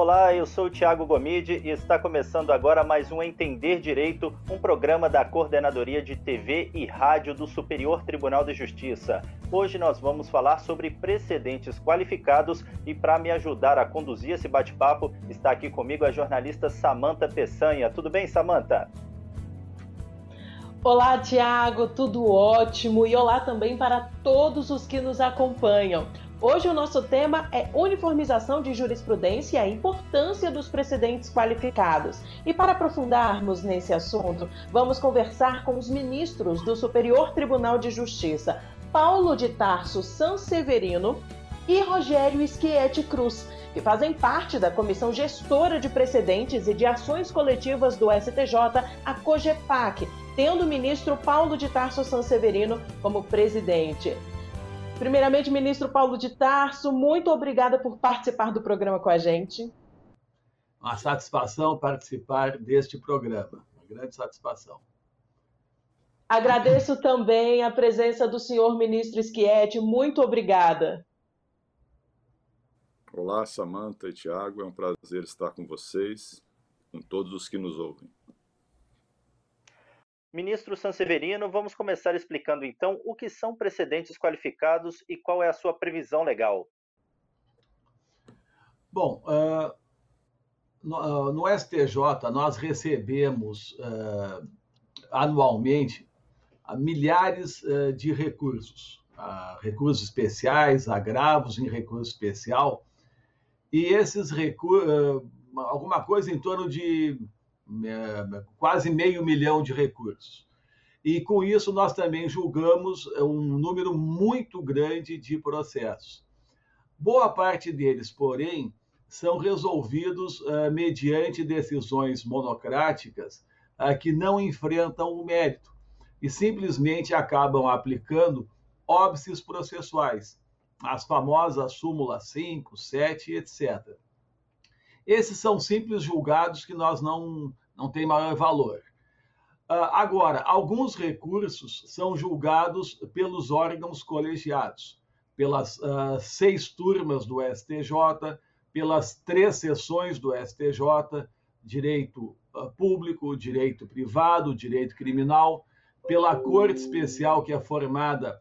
Olá, eu sou o Thiago Gomide e está começando agora mais um Entender Direito, um programa da Coordenadoria de TV e Rádio do Superior Tribunal de Justiça. Hoje nós vamos falar sobre precedentes qualificados e para me ajudar a conduzir esse bate-papo está aqui comigo a jornalista Samanta Peçanha. Tudo bem, Samanta? Olá, Tiago, tudo ótimo e olá também para todos os que nos acompanham. Hoje o nosso tema é uniformização de jurisprudência e a importância dos precedentes qualificados. E para aprofundarmos nesse assunto, vamos conversar com os ministros do Superior Tribunal de Justiça, Paulo de Tarso Sanseverino e Rogério Schietti Cruz, que fazem parte da Comissão Gestora de Precedentes e de Ações Coletivas do STJ, a COGEPAC, tendo o ministro Paulo de Tarso Sanseverino como presidente. Primeiramente, ministro Paulo de Tarso, muito obrigada por participar do programa com a gente. Uma satisfação participar deste programa, uma grande satisfação. Agradeço também a presença do senhor ministro Schietti, muito obrigada. Olá, Samanta e Tiago, é um prazer estar com vocês, com todos os que nos ouvem. Ministro Sanseverino, vamos começar explicando então o que são precedentes qualificados e qual é a sua previsão legal. Bom, uh, no, no, STJ nós recebemos uh, anualmente milhares uh, de recursos, recursos especiais, agravos em recurso especial, e esses recursos, alguma coisa em torno de quase meio milhão de recursos. E com isso nós também julgamos um número muito grande de processos. Boa parte deles, porém, são resolvidos uh, mediante decisões monocráticas uh, que não enfrentam o mérito e simplesmente acabam aplicando óbices processuais, as famosas súmulas 5, 7, etc. Esses são simples julgados que nós não, não tem maior valor. Uh, agora, alguns recursos são julgados pelos órgãos colegiados, pelas uh, seis turmas do STJ, pelas três sessões do STJ, direito uh, público, direito privado, direito criminal, pela Corte Especial, que é formada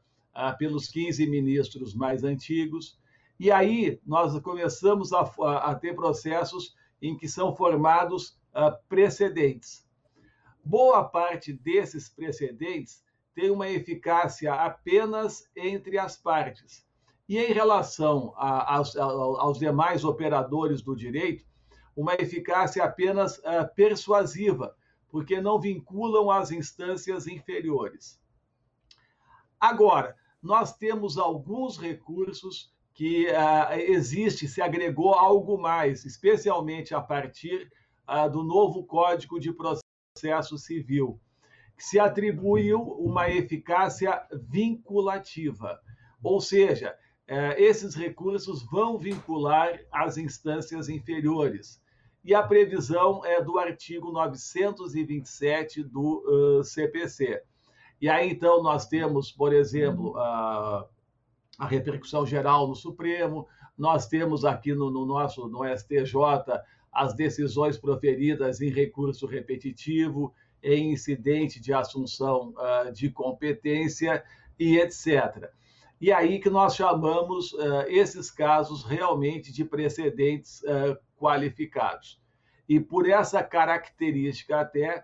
pelos 15 ministros mais antigos, e aí nós começamos a, a, a ter processos em que são formados uh, precedentes. Boa parte desses precedentes tem uma eficácia apenas entre as partes. E em relação a, aos, aos, demais operadores do direito, uma eficácia apenas uh, persuasiva, porque não vinculam as instâncias inferiores. Agora, nós temos alguns recursos que uh, existe, se agregou algo mais, especialmente a partir uh, do novo Código de Processo Civil, que se atribuiu uma eficácia vinculativa, ou seja, uh, esses recursos vão vincular as instâncias inferiores. E a previsão é do artigo 927 do CPC. E aí, então, nós temos, por exemplo, a a repercussão geral no Supremo, nós temos aqui no, no nosso no STJ as decisões proferidas em recurso repetitivo, em incidente de assunção uh, de competência e etc. E aí que nós chamamos uh, esses casos realmente de precedentes uh, qualificados. E por essa característica até,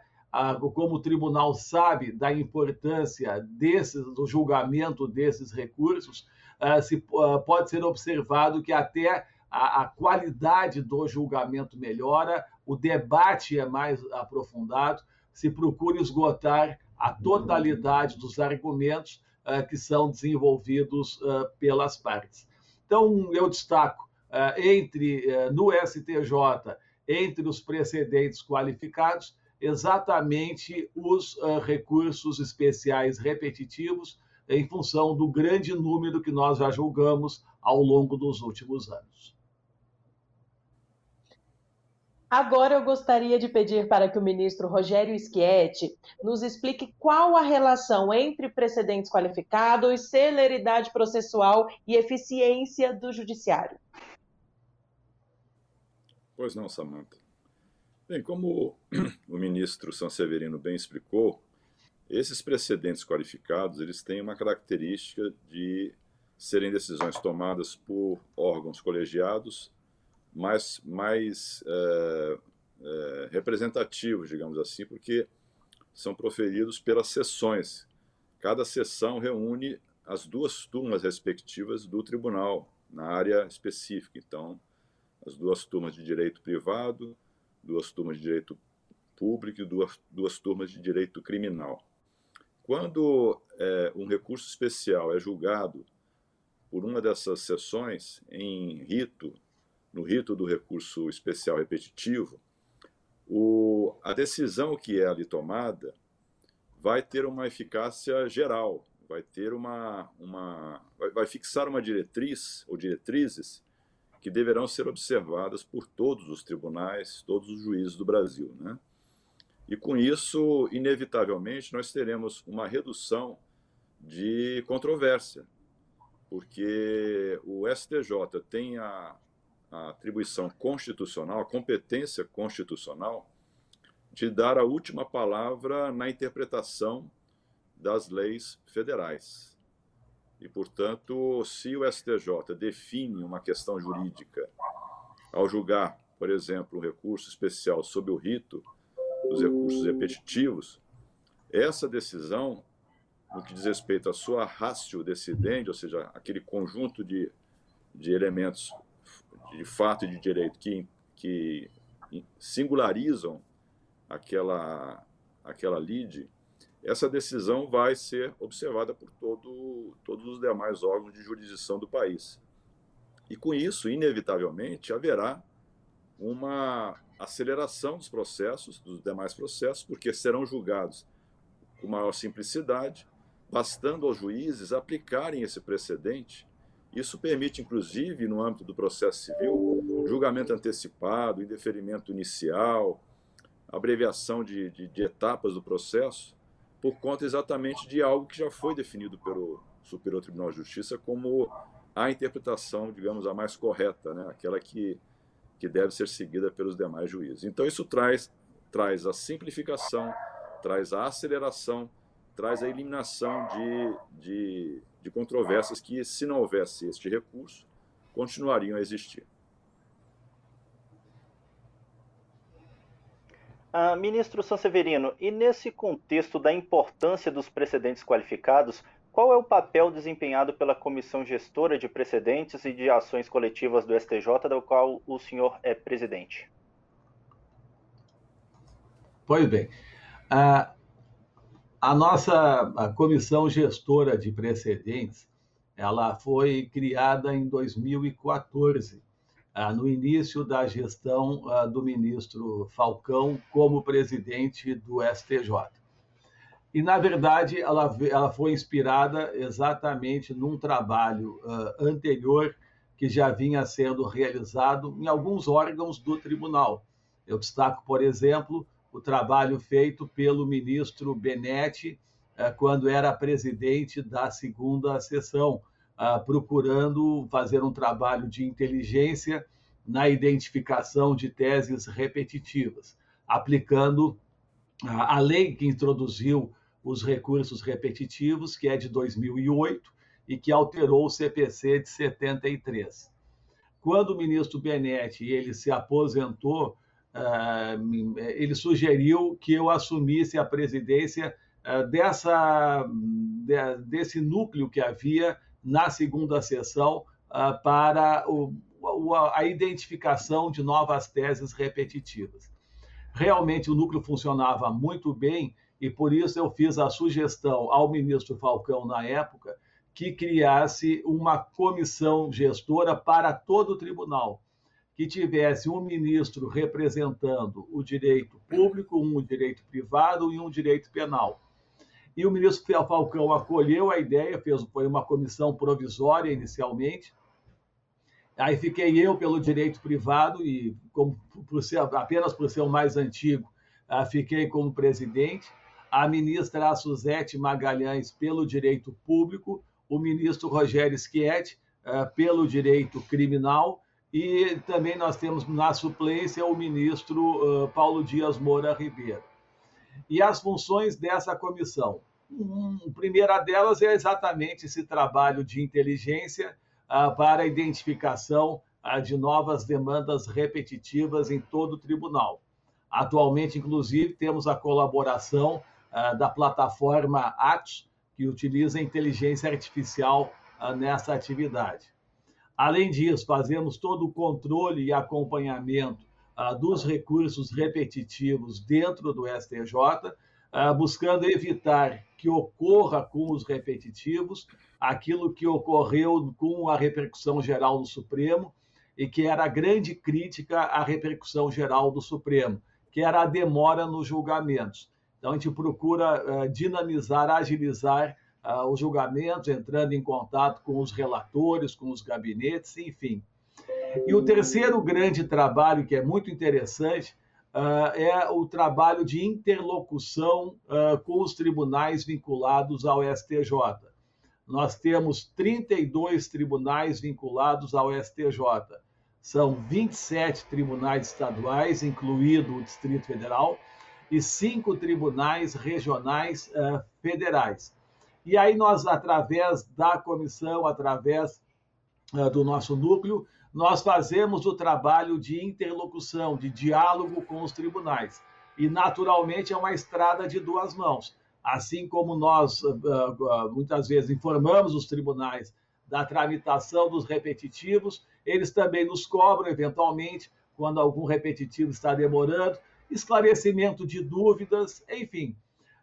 como o tribunal sabe da importância desses, do julgamento desses recursos, se, uh, pode ser observado que até a, a, qualidade do julgamento melhora, o debate é mais aprofundado, se procura esgotar a totalidade dos argumentos uh, que são desenvolvidos pelas partes. Então, eu destaco entre no STJ, entre os precedentes qualificados, exatamente os recursos especiais repetitivos, em função do grande número que nós já julgamos ao longo dos últimos anos. Agora eu gostaria de pedir para que o ministro Rogério Schietti nos explique qual a relação entre precedentes qualificados, celeridade processual e eficiência do judiciário. Pois não, Samantha. Bem, como o ministro Sanseverino bem explicou, esses precedentes qualificados eles têm uma característica de serem decisões tomadas por órgãos colegiados mais, mais é, é, representativos, digamos assim, porque são proferidos pelas sessões. Cada sessão reúne as duas turmas respectivas do tribunal na área específica. Então, as duas turmas de direito privado, duas turmas de direito público e duas, duas turmas de direito criminal. Quando é, um recurso especial é julgado por uma dessas sessões em rito, no rito do recurso especial repetitivo, o, a decisão que é ali tomada vai ter uma eficácia geral, vai ter uma, uma vai, vai fixar uma diretriz ou diretrizes que deverão ser observadas por todos os tribunais, todos os juízes do Brasil, né? E com isso, inevitavelmente, nós teremos uma redução de controvérsia, porque o STJ tem a, a atribuição constitucional, a competência constitucional de dar a última palavra na interpretação das leis federais. E, portanto, se o STJ define uma questão jurídica ao julgar, por exemplo, um recurso especial sob o rito dos recursos repetitivos, essa decisão, no que diz respeito à sua ratio decidente, ou seja, aquele conjunto de, de elementos de fato e de direito que, que singularizam aquela, aquela lide, essa decisão vai ser observada por todo, todos os demais órgãos de jurisdição do país. E com isso, inevitavelmente, haverá uma aceleração dos processos, dos demais processos, porque serão julgados com maior simplicidade, bastando aos juízes aplicarem esse precedente isso permite, inclusive, no âmbito do processo civil, julgamento antecipado, indeferimento inicial, abreviação de, de, de, etapas do processo, por conta exatamente de algo que já foi definido pelo Superior Tribunal de Justiça como a interpretação, digamos, a mais correta, né? aquela que, que deve ser seguida pelos demais juízes. Então, isso traz, traz a simplificação, traz a aceleração, traz a eliminação de, de de controvérsias que, se não houvesse este recurso, continuariam a existir. Ah, ministro Sanseverino, e nesse contexto da importância dos precedentes qualificados, qual é o papel desempenhado pela Comissão Gestora de Precedentes e de Ações Coletivas do STJ, da qual o senhor é presidente? Pois bem, uh, a nossa a comissão gestora de precedentes, ela foi criada em 2014, ah, no início da gestão do ministro Falcão como presidente do STJ. E, na verdade, ela, ela foi inspirada exatamente num trabalho ah, anterior que já vinha sendo realizado em alguns órgãos do tribunal. Eu destaco, por exemplo, o trabalho feito pelo ministro Benetti eh, quando era presidente da segunda sessão, ah, procurando fazer um trabalho de inteligência na identificação de teses repetitivas, aplicando a lei que introduziu os recursos repetitivos, que é de 2008 e que alterou o CPC de 73. Quando o ministro Benetti ele se aposentou ah, ele sugeriu que eu assumisse a presidência ah, dessa, desse núcleo que havia na segunda sessão ah, para a identificação de novas teses repetitivas. Realmente o núcleo funcionava muito bem e por isso eu fiz a sugestão ao ministro Falcão na época que criasse uma comissão gestora para todo o tribunal que tivesse um ministro representando o direito público, um direito privado e um direito penal. E o ministro Falcão acolheu a ideia, fez foi uma comissão provisória inicialmente. Aí fiquei eu pelo direito privado e como por ser, apenas por ser o mais antigo, ah, fiquei como presidente. A ministra Suzete Magalhães pelo direito público, o ministro Rogério Schietti ah, pelo direito criminal e também nós temos na suplência o ministro uh, Paulo Dias Moura Ribeiro. E as funções dessa comissão? A primeira delas é exatamente esse trabalho de inteligência uh, para a identificação uh, de novas demandas repetitivas em todo o tribunal. Atualmente, inclusive, temos a colaboração da plataforma Atos, que utiliza inteligência artificial nessa atividade. Além disso, fazemos todo o controle e acompanhamento ah, dos recursos repetitivos dentro do STJ, ah, buscando evitar que ocorra com os repetitivos aquilo que ocorreu com a repercussão geral do Supremo e que era a grande crítica à repercussão geral do Supremo, que era a demora nos julgamentos. Então, a gente procura uh, dinamizar, agilizar uh, os julgamentos, entrando em contato com os relatores, com os gabinetes, enfim. E o terceiro grande trabalho, que é muito interessante, uh, é o trabalho de interlocução uh, com os tribunais vinculados ao STJ. Nós temos 32 tribunais vinculados ao STJ. São 27 tribunais estaduais, incluído o Distrito Federal, e cinco tribunais regionais uh, federais. E aí nós, através da comissão, através uh, do nosso núcleo, nós fazemos o trabalho de interlocução, de diálogo com os tribunais. E, naturalmente, é uma estrada de duas mãos. Assim como nós, uh, muitas vezes, informamos os tribunais da tramitação dos repetitivos, eles também nos cobram, eventualmente, quando algum repetitivo está demorando, esclarecimento de dúvidas, enfim.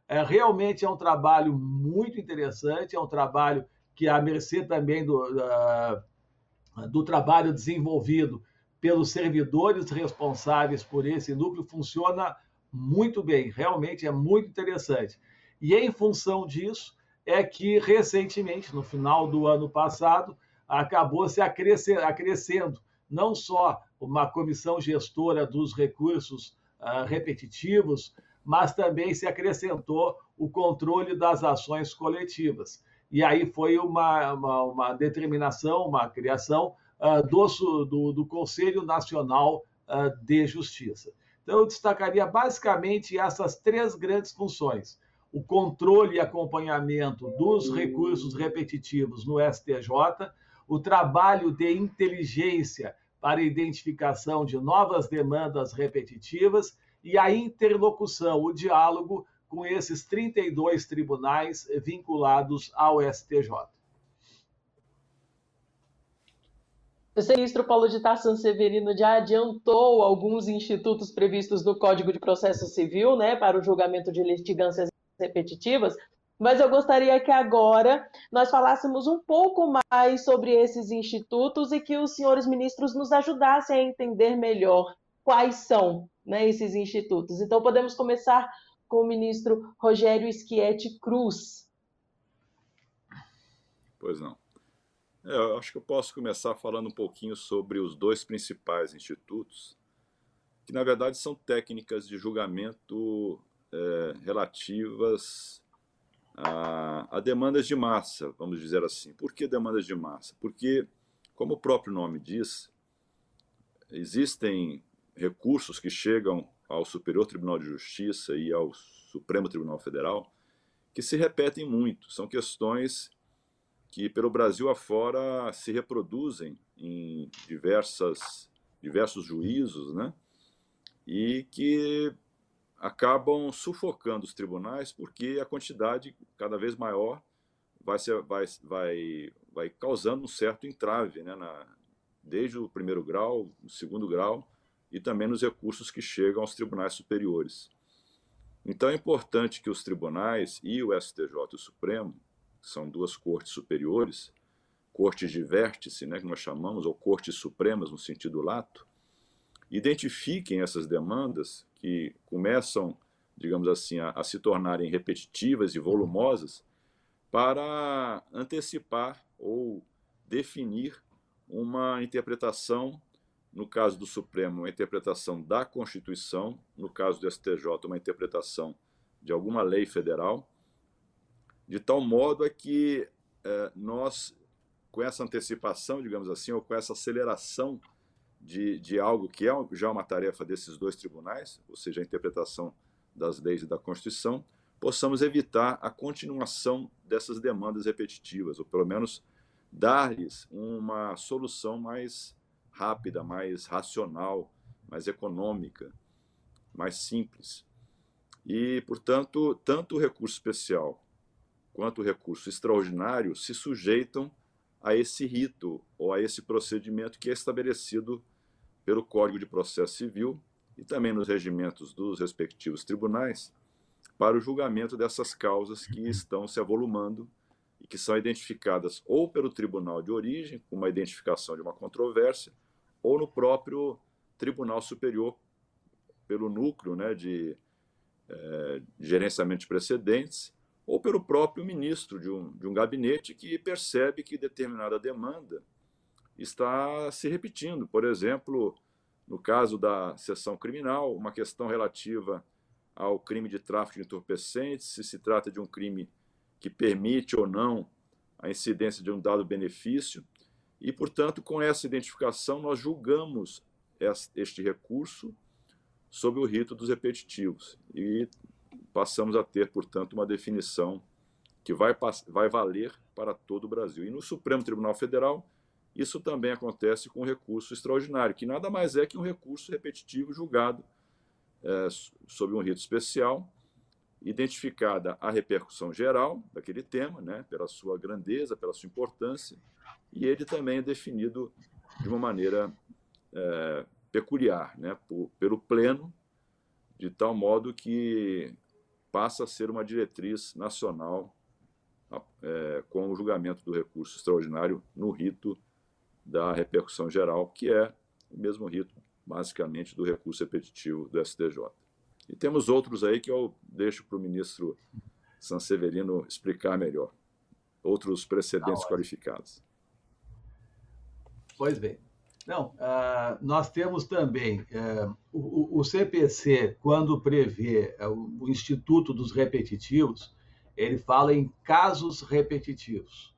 É, realmente é um trabalho muito interessante, é um trabalho que, à mercê também do, uh, do trabalho desenvolvido pelos servidores responsáveis por esse núcleo, funciona muito bem, realmente é muito interessante. E em função disso, é que recentemente, no final do ano passado, acabou se acrescendo não só uma comissão gestora dos recursos uh, repetitivos, mas também se acrescentou o controle das ações coletivas. E aí foi uma, uma, uma determinação, uma criação uh, do, do, do, Conselho Nacional uh, de Justiça. Então, eu destacaria basicamente essas três grandes funções: o controle e acompanhamento dos recursos repetitivos no STJ, o trabalho de inteligência para identificação de novas demandas repetitivas e a interlocução, o diálogo com esses 32 tribunais vinculados ao STJ. O ministro Paulo de Tarsan Severino já adiantou alguns institutos previstos no Código de Processo Civil né, para o julgamento de litigâncias repetitivas, mas eu gostaria que agora nós falássemos um pouco mais sobre esses institutos e que os senhores ministros nos ajudassem a entender melhor quais são né, esses institutos. Então, podemos começar com o ministro Rogério Schietti Cruz. Pois não. É, eu acho que eu posso começar falando um pouquinho sobre os dois principais institutos, que na verdade são técnicas de julgamento é, relativas a, a, demandas de massa, vamos dizer assim. Por que demandas de massa? Porque, como o próprio nome diz, existem recursos que chegam ao Superior Tribunal de Justiça e ao Supremo Tribunal Federal que se repetem muito. São questões que, pelo Brasil afora, se reproduzem em diversas, diversos juízos, né? E que acabam sufocando os tribunais porque a quantidade cada vez maior vai, ser, vai, vai, vai causando um certo entrave, né? Na, desde o primeiro grau, o segundo grau e também nos recursos que chegam aos tribunais superiores. Então é importante que os tribunais e o STJ e o Supremo, que são duas cortes superiores, cortes de vértice, né, que nós chamamos, ou cortes supremas no sentido lato, identifiquem essas demandas que começam, digamos assim, a, a se tornarem repetitivas e volumosas para antecipar ou definir uma interpretação no caso do Supremo, uma interpretação da Constituição, no caso do STJ, uma interpretação de alguma lei federal, de tal modo é que é, nós, com essa antecipação, digamos assim, ou com essa aceleração de, de algo que é já uma tarefa desses dois tribunais, ou seja, a interpretação das leis e da Constituição, possamos evitar a continuação dessas demandas repetitivas, ou pelo menos dar-lhes uma solução mais rápida, mais racional, mais econômica, mais simples. E, portanto, tanto o recurso especial quanto o recurso extraordinário se sujeitam a esse rito ou a esse procedimento que é estabelecido pelo Código de Processo Civil e também nos regimentos dos respectivos tribunais para o julgamento dessas causas que estão se avolumando e que são identificadas ou pelo tribunal de origem, com uma identificação de uma controvérsia, ou no próprio Tribunal Superior, pelo núcleo né, de, é, de gerenciamento de precedentes, ou pelo próprio ministro de um, de um gabinete que percebe que determinada demanda está se repetindo. Por exemplo, no caso da sessão criminal, uma questão relativa ao crime de tráfico de entorpecentes, se se trata de um crime que permite ou não a incidência de um dado benefício, e, portanto, com essa identificação, nós julgamos este recurso sob o rito dos repetitivos e passamos a ter, portanto, uma definição que vai, vai valer para todo o Brasil. E no Supremo Tribunal Federal, isso também acontece com o recurso extraordinário, que nada mais é que um recurso repetitivo julgado é, sob um rito especial, identificada a repercussão geral daquele tema, né, pela sua grandeza, pela sua importância, e ele também é definido de uma maneira é, peculiar, né, por, pelo Pleno, de tal modo que passa a ser uma diretriz nacional é, com o julgamento do recurso extraordinário no rito da repercussão geral, que é o mesmo rito, basicamente, do recurso repetitivo do STJ. E temos outros aí que eu deixo para o ministro Sanseverino explicar melhor. Outros precedentes qualificados. Pois bem. Não, uh, nós temos também uh, o, o, CPC, quando prevê uh, o Instituto dos Repetitivos, ele fala em casos repetitivos,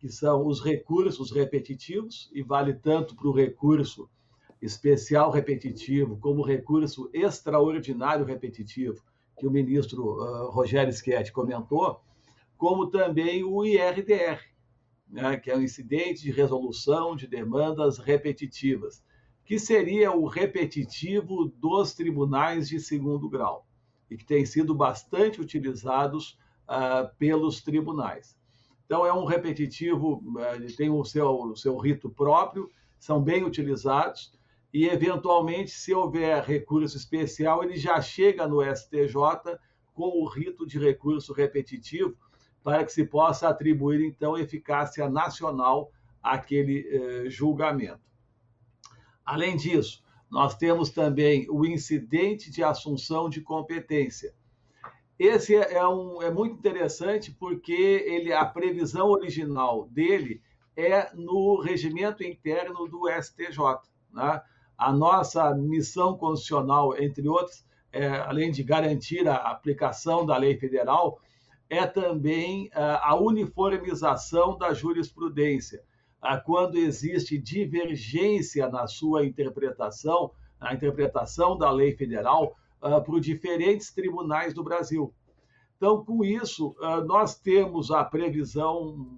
que são os recursos repetitivos, e vale tanto para o recurso especial repetitivo como recurso extraordinário repetitivo, que o ministro Rogério Schetti comentou, como também o IRDR, né, que é o incidente de resolução de demandas repetitivas, que seria o repetitivo dos tribunais de segundo grau e que tem sido bastante utilizados uh, pelos tribunais. Então, é um repetitivo, uh, tem o seu, o seu rito próprio, são bem utilizados, e, eventualmente, se houver recurso especial, ele já chega no STJ com o rito de recurso repetitivo, para que se possa atribuir, então, eficácia nacional àquele eh, julgamento. Além disso, nós temos também o incidente de assunção de competência. Esse é, é, um, é muito interessante porque ele, a previsão original dele é no regimento interno do STJ. Né? A nossa missão constitucional, entre outros, é, além de garantir a aplicação da lei federal, é também ah, a uniformização da jurisprudência. Ah, quando existe divergência na sua interpretação, na interpretação da lei federal, ah, por diferentes tribunais do Brasil. Então, com isso, nós temos a previsão,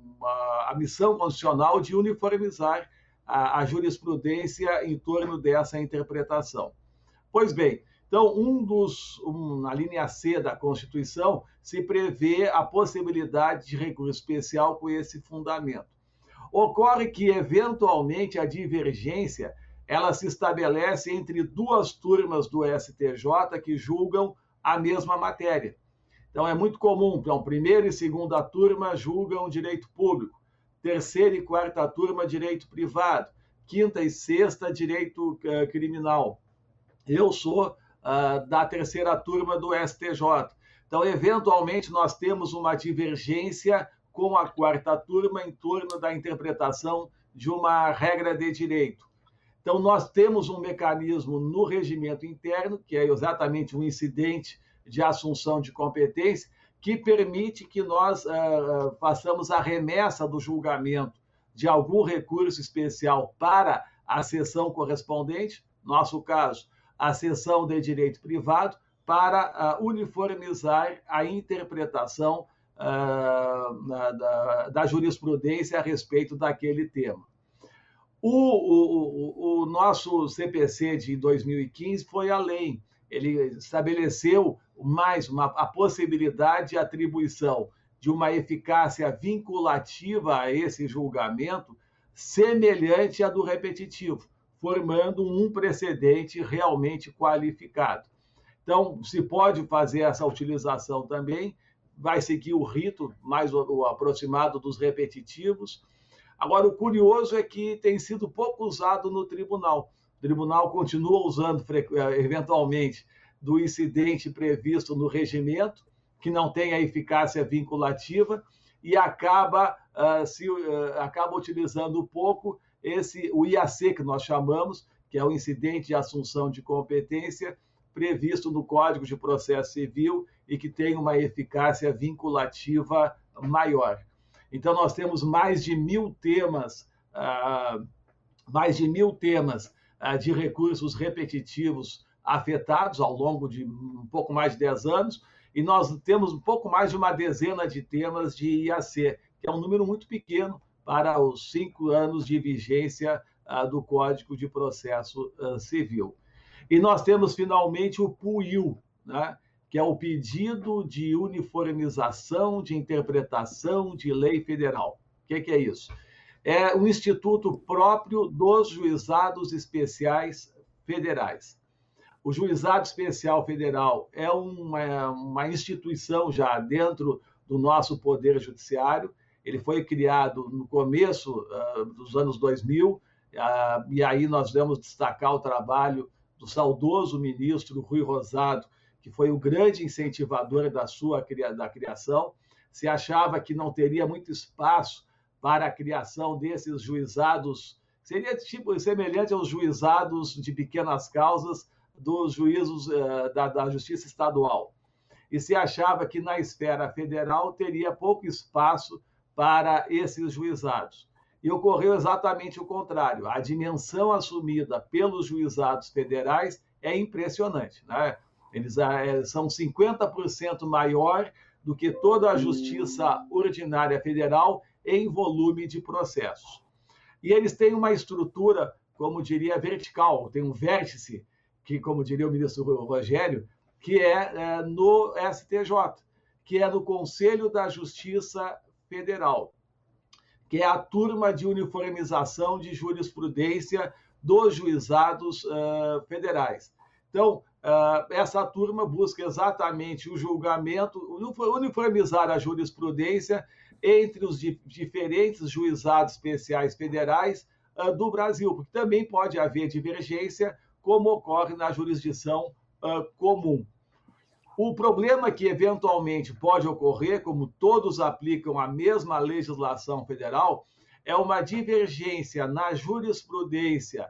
a missão constitucional de uniformizar a jurisprudência em torno dessa interpretação. Pois bem, então, um dos, um, na linha C da Constituição, se prevê a possibilidade de recurso especial com esse fundamento. Ocorre que, eventualmente, a divergência ela se estabelece entre duas turmas do STJ que julgam a mesma matéria. Então, é muito comum, então, primeira e segunda turma julgam direito público, terceira e quarta turma, direito privado, quinta e sexta, direito uh, criminal. Eu sou uh, da terceira turma do STJ. Então, eventualmente, nós temos uma divergência com a quarta turma em torno da interpretação de uma regra de direito. Então, nós temos um mecanismo no regimento interno, que é exatamente um incidente de assunção de competência, que permite que nós uh, façamos a remessa do julgamento de algum recurso especial para a seção correspondente, nosso caso, a seção de direito privado, para uh, uniformizar a interpretação uh, da, da, jurisprudência a respeito daquele tema. O, o, o, nosso CPC de 2015 foi além. Ele estabeleceu mais uma, a possibilidade de atribuição de uma eficácia vinculativa a esse julgamento semelhante à do repetitivo, formando um precedente realmente qualificado. Então, se pode fazer essa utilização também, vai seguir o rito mais o aproximado dos repetitivos, Agora, o curioso é que tem sido pouco usado no tribunal. O tribunal continua usando, eh, eventualmente, do incidente previsto no regimento, que não tem a eficácia vinculativa, e acaba, uh, se, uh, acaba utilizando pouco esse, o IAC, que nós chamamos, que é o incidente de assunção de competência, previsto no Código de Processo Civil e que tem uma eficácia vinculativa maior. Então, nós temos mais de mil temas, uh, mais de mil temas uh, de recursos repetitivos afetados ao longo de um pouco mais de 10 anos, e nós temos um pouco mais de uma dezena de temas de IAC, que é um número muito pequeno para os cinco anos de vigência do Código de Processo Civil. E nós temos, finalmente, o PUIL, né? Que é o pedido de uniformização de interpretação de lei federal. O que, que é isso? É um instituto próprio dos juizados especiais federais. O Juizado Especial Federal é uma, uma instituição já dentro do nosso Poder Judiciário. Ele foi criado no começo uh, dos anos 2000, uh, ah, e aí nós vamos destacar o trabalho do saudoso ministro Rui Rosado, que foi o grande incentivador da sua da criação, se achava que não teria muito espaço para a criação desses juizados, seria tipo semelhante aos juizados de pequenas causas dos juízos uh, da, da Justiça Estadual. E se achava que na esfera federal teria pouco espaço para esses juizados. E ocorreu exatamente o contrário. A dimensão assumida pelos juizados federais é impressionante. Né? Eles é, são 50% maior do que toda a justiça ordinária federal em volume de processos. E eles têm uma estrutura, como diria, vertical, tem um vértice, que, como diria o ministro Rogério, que é, é no STJ, que é no Conselho da Justiça Federal, que é a turma de uniformização de jurisprudência dos juizados uh, federais. Então, essa turma busca exatamente o julgamento, uniformizar a jurisprudência entre os di diferentes juizados especiais federais uh, do Brasil, porque também pode haver divergência, como ocorre na jurisdição uh, comum. O problema que eventualmente pode ocorrer, como todos aplicam a mesma legislação federal, é uma divergência na jurisprudência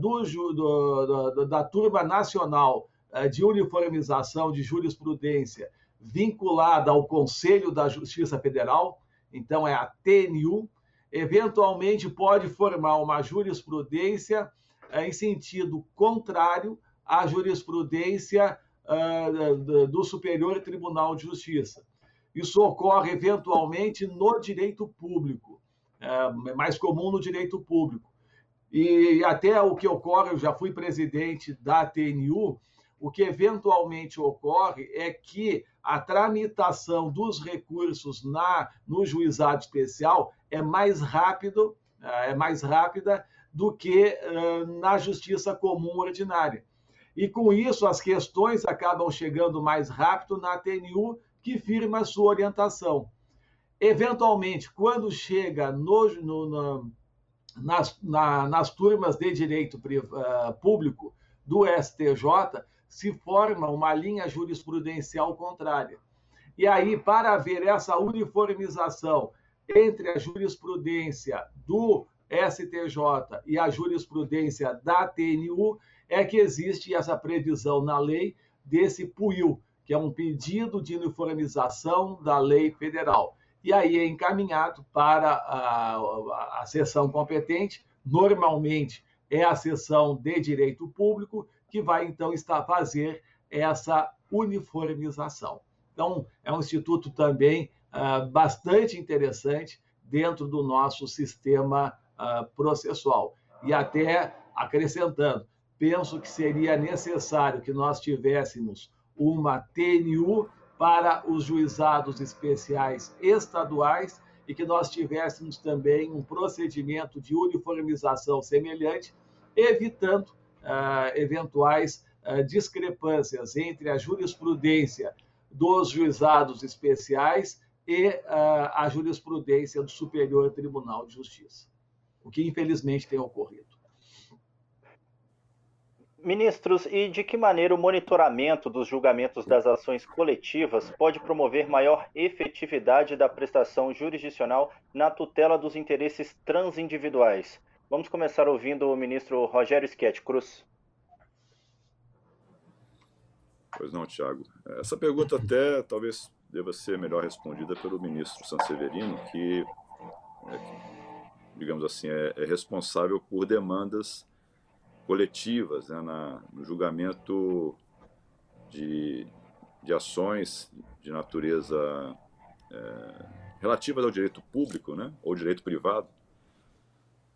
do, do, do, da turma nacional uh, de uniformização de jurisprudência vinculada ao Conselho da Justiça Federal, então é a TNU, eventualmente pode formar uma jurisprudência uh, em sentido contrário à jurisprudência do Superior Tribunal de Justiça. Isso ocorre eventualmente no direito público, é mais comum no direito público. E até o que ocorre, eu já fui presidente da TNU, o que eventualmente ocorre é que a tramitação dos recursos na no juizado especial é mais rápido, é mais rápida do que uh, na justiça comum ordinária. E com isso as questões acabam chegando mais rápido na TNU, que firma a sua orientação. Eventualmente, quando chega no, no, nas, na, nas turmas de direito uh, público do STJ, se forma uma linha jurisprudencial contrária. E aí, para haver essa uniformização entre a jurisprudência do STJ e a jurisprudência da TNU, é que existe essa previsão na lei desse PUIL, que é um pedido de uniformização da lei federal e aí é encaminhado para a, a, a sessão competente, normalmente é a seção de direito público que vai então estar fazer essa uniformização. Então, é um instituto também uh, bastante interessante dentro do nosso sistema uh, processual. E até acrescentando, penso que seria necessário que nós tivéssemos uma TNU para os juizados especiais estaduais e que nós tivéssemos também um procedimento de uniformização semelhante, evitando uh, eventuais uh, discrepâncias entre a jurisprudência dos juizados especiais e uh, a jurisprudência do Superior Tribunal de Justiça, o que infelizmente tem ocorrido. Ministros, e de que maneira o monitoramento dos julgamentos das ações coletivas pode promover maior efetividade da prestação jurisdicional na tutela dos interesses transindividuais? Vamos começar ouvindo o ministro Rogério Schietti Cruz. Pois não, Tiago. Essa pergunta até talvez deva ser melhor respondida pelo ministro Sanseverino, que, é, digamos assim, é, é responsável por demandas coletivas né, na, no julgamento de, de ações de natureza é, relativas ao direito público né, ou direito privado,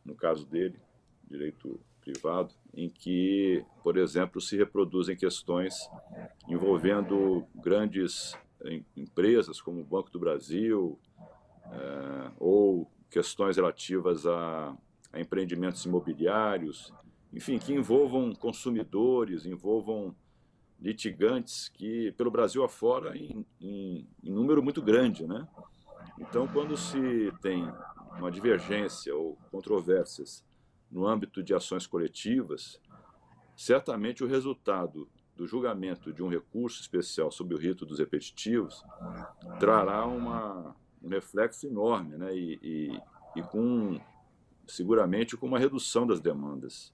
no caso dele, direito privado, em que, por exemplo, se reproduzem questões envolvendo grandes empresas como o Banco do Brasil é, ou questões relativas a, a empreendimentos imobiliários enfim, que envolvam consumidores, envolvam litigantes que, pelo Brasil afora, em, em, em número muito grande, né? Então, quando se tem uma divergência ou controvérsias no âmbito de ações coletivas, certamente o resultado do julgamento de um recurso especial sobre o rito dos repetitivos trará uma, um reflexo enorme, né? E, e, e com seguramente com uma redução das demandas.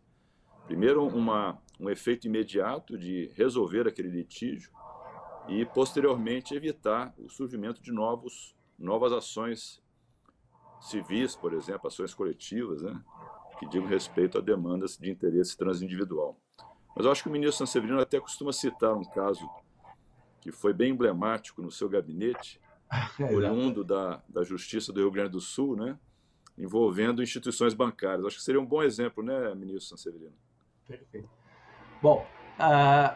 Primeiro, uma, um efeito imediato de resolver aquele litígio e, posteriormente, evitar o surgimento de novos, novas ações civis, por exemplo, ações coletivas, né, que digam respeito a demandas de interesse transindividual. Mas eu acho que o ministro Sanseverino até costuma citar um caso que foi bem emblemático no seu gabinete, oriundo da, da Justiça do Rio Grande do Sul, né, envolvendo instituições bancárias. Acho que seria um bom exemplo, né, ministro Sanseverino? Perfeito. Bom, uh,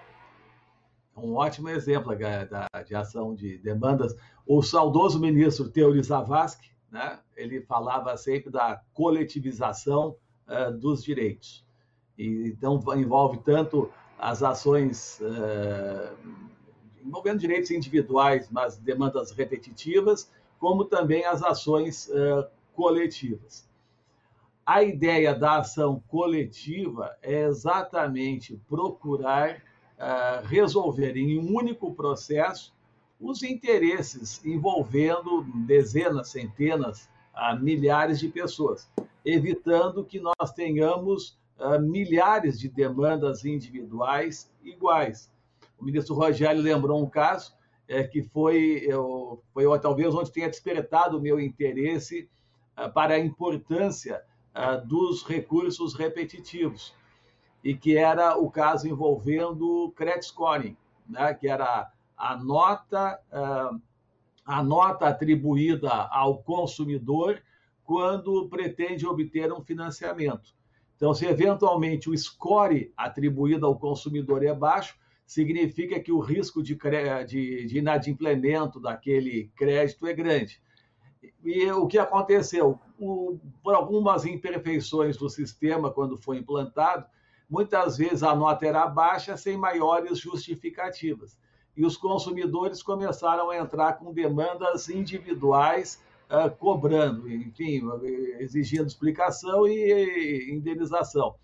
um ótimo exemplo da, de ação de demandas. O saudoso ministro Teori Zavascki, né, ele falava sempre da coletivização uh, dos direitos. E, então, envolve tanto as ações uh, envolvendo direitos individuais, mas demandas repetitivas, como também as ações uh, coletivas. A ideia da ação coletiva é exatamente procurar uh, resolver em um único processo os interesses envolvendo dezenas, centenas, milhares de pessoas, evitando que nós tenhamos uh, milhares de demandas individuais iguais. O ministro Rogério lembrou um caso é, que foi, foi talvez onde tenha despertado o meu interesse para a importância dos recursos repetitivos, e que era o caso envolvendo credit scoring, né, que era a nota, uh, a nota atribuída ao consumidor quando pretende obter um financiamento. Então, se eventualmente o score atribuído ao consumidor é baixo, significa que o risco de, de, de inadimplemento daquele crédito é grande. E o que aconteceu? O, por algumas imperfeições do sistema, quando foi implantado, muitas vezes a nota era baixa sem maiores justificativas. E os consumidores começaram a entrar com demandas individuais, uh, cobrando, enfim, exigindo explicação e indenização.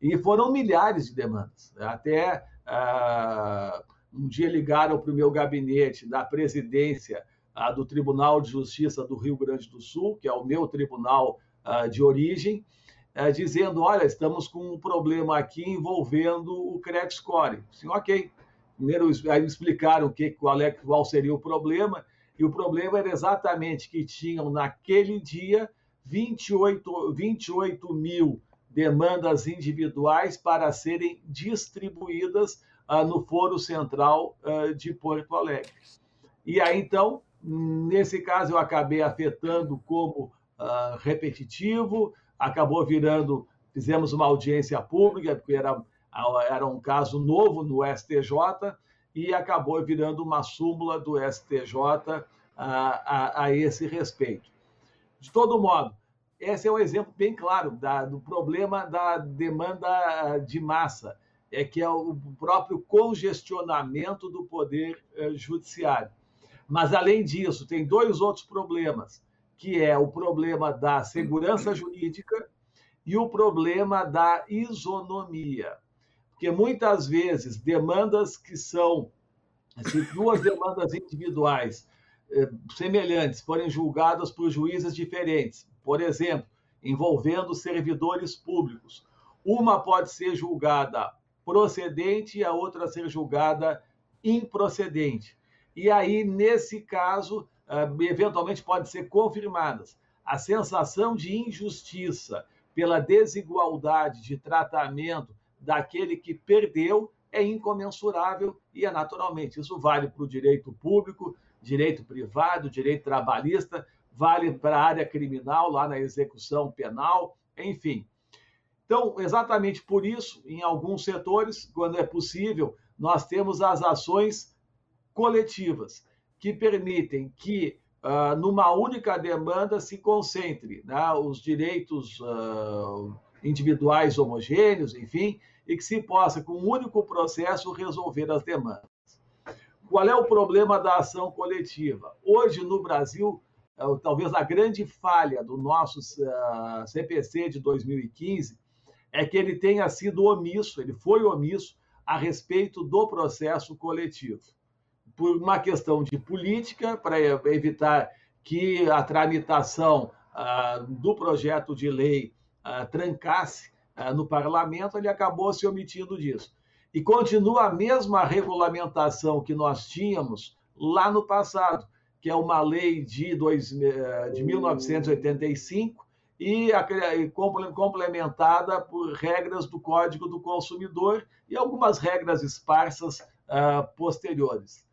E foram milhares de demandas. Até uh, um dia ligaram para o meu gabinete da presidência do Tribunal de Justiça do Rio Grande do Sul, que é o meu tribunal uh, de origem, uh, dizendo: olha, estamos com um problema aqui envolvendo o credit score. Sim, ok. Primeiro, aí explicaram que, qual, é, qual seria o problema, e o problema era exatamente que tinham naquele dia 28, 28 mil demandas individuais para serem distribuídas uh, no Foro Central uh, de Porto Alegre. E aí, então, nesse caso, eu acabei afetando como uh, repetitivo, acabou virando, fizemos uma audiência pública, porque era, era um caso novo no STJ, e acabou virando uma súmula do STJ a, a, a esse respeito. De todo modo, esse é um exemplo bem claro da, do problema da demanda de massa, é que é o próprio congestionamento do poder eh, judiciário. Mas, além disso, tem dois outros problemas, que é o problema da segurança jurídica e o problema da isonomia. Porque muitas vezes demandas que são, se duas demandas individuais eh, semelhantes forem julgadas por juízes diferentes, por exemplo, envolvendo servidores públicos. Uma pode ser julgada procedente e a outra ser julgada improcedente. E aí, nesse caso, ah, eventualmente pode ser confirmadas. A sensação de injustiça pela desigualdade de tratamento daquele que perdeu é incomensurável e é naturalmente. Isso vale para o direito público, direito privado, direito trabalhista, vale para a área criminal, lá na execução penal, enfim. Então, exatamente por isso, em alguns setores, quando é possível, nós temos as ações coletivas, que permitem que, uh, numa única demanda, se concentre né, os direitos uh, individuais homogêneos, enfim, e que se possa, com um único processo, resolver as demandas. Qual é o problema da ação coletiva? Hoje, no Brasil, é talvez a grande falha do nosso CPC ah, de 2015 é que ele tenha sido omisso, ele foi omisso a respeito do processo coletivo. Por uma questão de política, para evitar que a tramitação ah, do projeto de lei ah, trancasse no parlamento, ele acabou se omitindo disso. E continua a mesma regulamentação que nós tínhamos lá no passado que é uma lei de, dois, eh, de 1985 e, complementada por regras do Código do Consumidor e algumas regras esparsas uh, posteriores.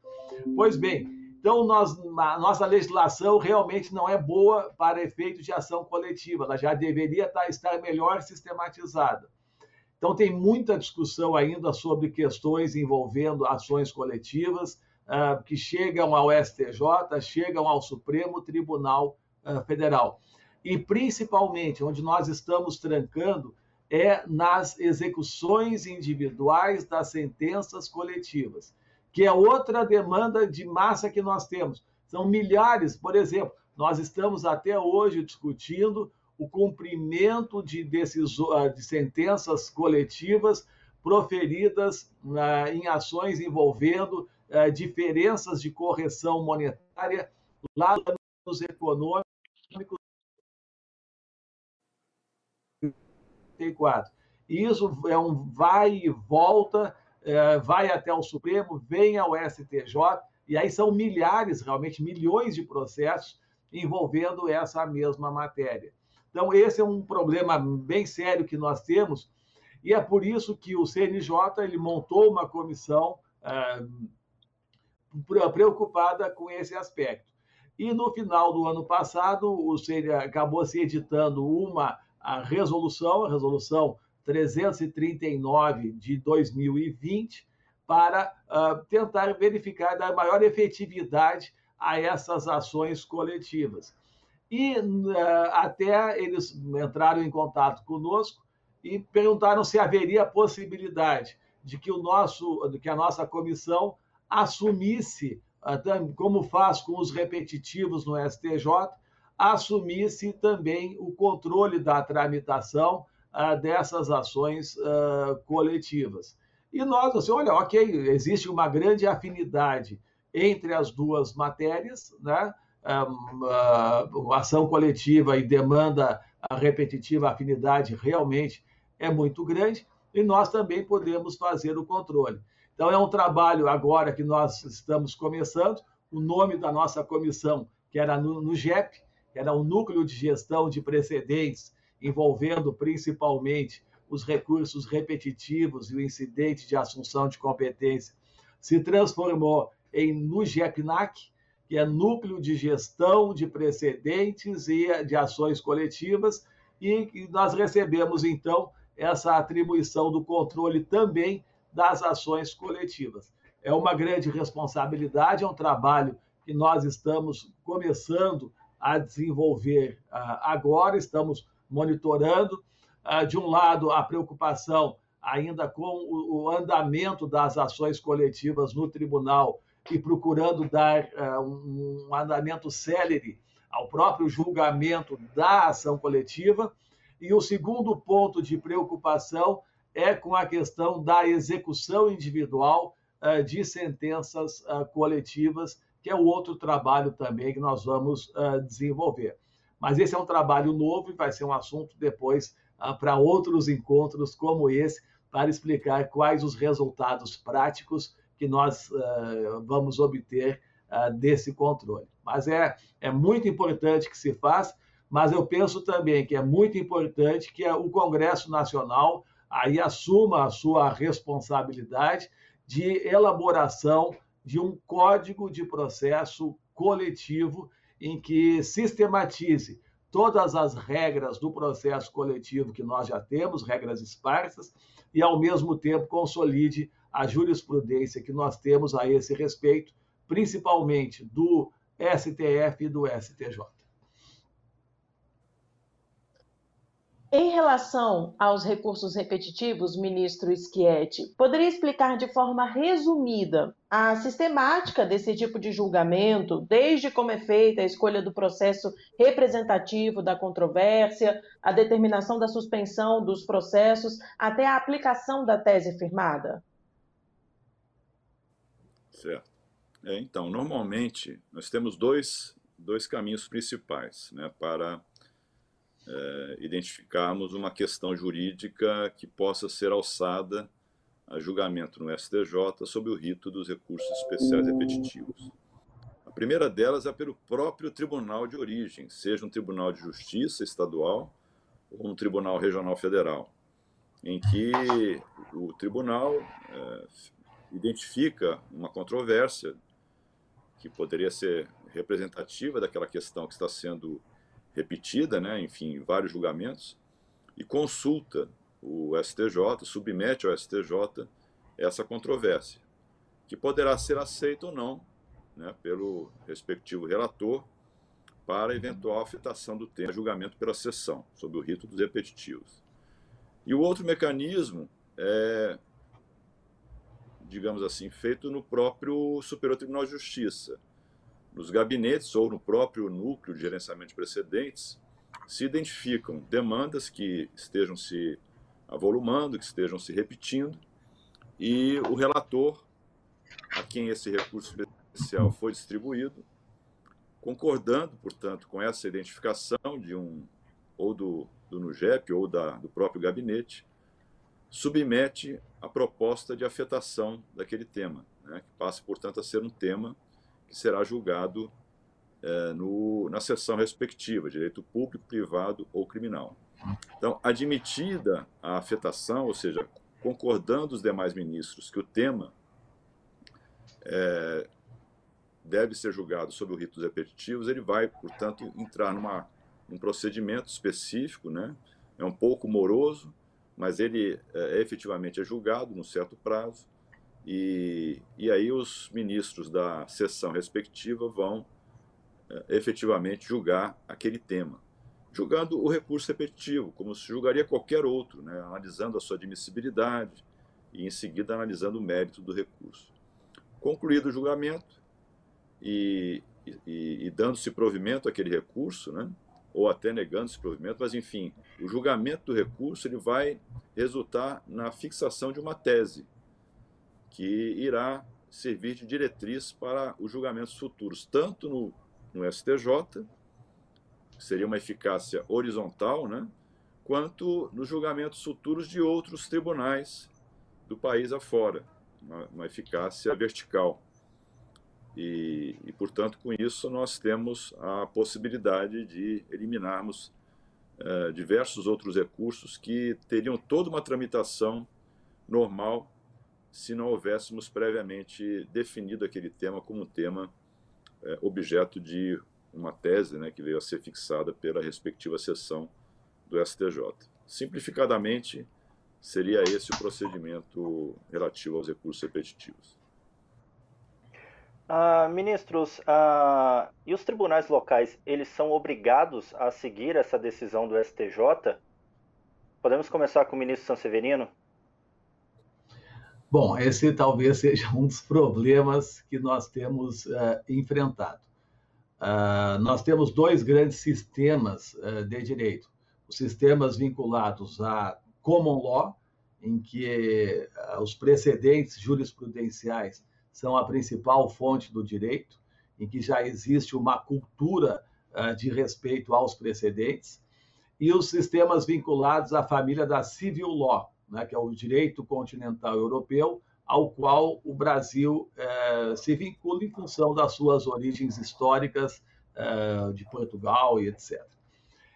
Pois bem, então nós, a nossa legislação realmente não é boa para efeitos de ação coletiva, ela já deveria tá, estar melhor sistematizada. Então tem muita discussão ainda sobre questões envolvendo ações coletivas, uh, que chegam ao STJ, chegam ao Supremo Tribunal uh, Federal. E, principalmente, onde nós estamos trancando é nas execuções individuais das sentenças coletivas, que é outra demanda de massa que nós temos. São milhares, por exemplo, nós estamos até hoje discutindo o cumprimento de, decisões, de sentenças coletivas proferidas uh, em ações envolvendo uh, diferenças de correção monetária lá nos econômicos. E isso é um vai e volta, vai até o Supremo, vem ao STJ, e aí são milhares, realmente milhões de processos envolvendo essa mesma matéria. Então, esse é um problema bem sério que nós temos, e é por isso que o CNJ ele montou uma comissão uh, preocupada com esse aspecto. E no final do ano passado, o CNJ acabou se editando uma resolução, a resolução 339 de 2020, para uh, tentar verificar dar maior efetividade a essas ações coletivas. E uh, até eles entraram em contato conosco e perguntaram se haveria possibilidade de que o nosso, de que a nossa comissão assumisse, ah, como faz com os repetitivos no STJ, assumisse também o controle da tramitação dessas ações ah, coletivas. E nós, assim, olha, ok, existe uma grande afinidade entre as duas matérias, né? ação coletiva e demanda repetitiva, afinidade realmente é muito grande, e nós também podemos fazer o controle. Então, é um trabalho agora que nós estamos começando. O nome da nossa comissão, que era no, GEP, era o Núcleo de Gestão de Precedentes envolvendo principalmente os recursos repetitivos e o incidente de assunção de competência, se transformou em NUGEPNAC, que é Núcleo de Gestão de Precedentes e de Ações Coletivas, e nós recebemos, então, essa atribuição do controle também das ações coletivas. É uma grande responsabilidade, é um trabalho que nós estamos começando a desenvolver uh, agora, estamos monitorando. Uh, de um lado, a preocupação ainda com o, andamento das ações coletivas no tribunal e procurando dar uh, um, andamento célere ao próprio julgamento da ação coletiva. E o segundo ponto de preocupação é com a questão da execução individual uh, de sentenças coletivas, que é o outro trabalho também que nós vamos desenvolver. Mas esse é um trabalho novo e vai ser um assunto depois para outros encontros como esse, para explicar quais os resultados práticos que nós vamos obter desse controle. Mas é, é muito importante que se faça, mas eu penso também que é muito importante que o Congresso Nacional aí assuma a sua responsabilidade de elaboração de um código de processo coletivo em que sistematize todas as regras do processo coletivo que nós já temos, regras esparsas, e ao mesmo tempo consolide a jurisprudência que nós temos a esse respeito, principalmente do STF e do STJ. Em relação aos recursos repetitivos, ministro Schietti, poderia explicar de forma resumida a sistemática desse tipo de julgamento, desde como é feita a escolha do processo representativo da controvérsia, a determinação da suspensão dos processos, até a aplicação da tese firmada? Certo. É, então, normalmente, nós temos dois, dois caminhos principais né, para é, identificarmos uma questão jurídica que possa ser alçada a julgamento no STJ sob o rito dos recursos especiais repetitivos. A primeira delas é pelo próprio tribunal de origem, seja um tribunal de justiça estadual ou um tribunal regional federal, em que o tribunal é, identifica uma controvérsia que poderia ser representativa daquela questão que está sendo repetida, né, enfim, vários julgamentos, e consulta o STJ, submete ao STJ essa controvérsia, que poderá ser aceita ou não né, pelo respectivo relator para eventual afetação do tema julgamento pela sessão, sob o rito dos repetitivos. E o outro mecanismo é, digamos assim, feito no próprio Superior Tribunal de Justiça, nos gabinetes ou no próprio núcleo de gerenciamento de precedentes, se identificam demandas que estejam se avolumando, que estejam se repetindo, e o relator, a quem esse recurso especial foi distribuído, concordando, portanto, com essa identificação de um ou do, do NUGEP ou da, do próprio gabinete, submete a proposta de afetação daquele tema, né, que passa, portanto, a ser um tema que será julgado é, no, na sessão respectiva, direito público, privado ou criminal. Então, admitida a afetação, ou seja, concordando os demais ministros que o tema é, deve ser julgado sob o rito dos repetitivos, ele vai, portanto, entrar numa, num procedimento específico, né? é um pouco moroso, mas ele é, efetivamente é julgado num certo prazo, e, e aí os ministros da sessão respectiva vão é, efetivamente julgar aquele tema, julgando o recurso repetitivo, como se julgaria qualquer outro, né, analisando a sua admissibilidade e em seguida analisando o mérito do recurso. Concluído o julgamento e, e, e dando-se provimento àquele recurso, né, ou até negando-se provimento, mas enfim, o julgamento do recurso ele vai resultar na fixação de uma tese que irá servir de diretriz para os julgamentos futuros, tanto no, no STJ, que seria uma eficácia horizontal, né, quanto nos julgamentos futuros de outros tribunais do país afora, uma, uma eficácia vertical. E, e, portanto, com isso, nós temos a possibilidade de eliminarmos é, diversos outros recursos que teriam toda uma tramitação normal se não houvéssemos previamente definido aquele tema como um tema é, objeto de uma tese né, que veio a ser fixada pela respectiva sessão do STJ. Simplificadamente, seria esse o procedimento relativo aos recursos repetitivos. Uh, ministros, uh, e os tribunais locais, eles são obrigados a seguir essa decisão do STJ? Podemos começar com o ministro Sanseverino? Bom, esse talvez seja um dos problemas que nós temos uh, enfrentado. nós temos dois grandes sistemas de direito. Os sistemas vinculados a common law, em que os precedentes jurisprudenciais são a principal fonte do direito, em que já existe uma cultura uh, de respeito aos precedentes, e os sistemas vinculados à família da civil law, né, que é o direito continental europeu, ao qual o Brasil uh, se vincula em função das suas origens históricas uh, de Portugal e etc.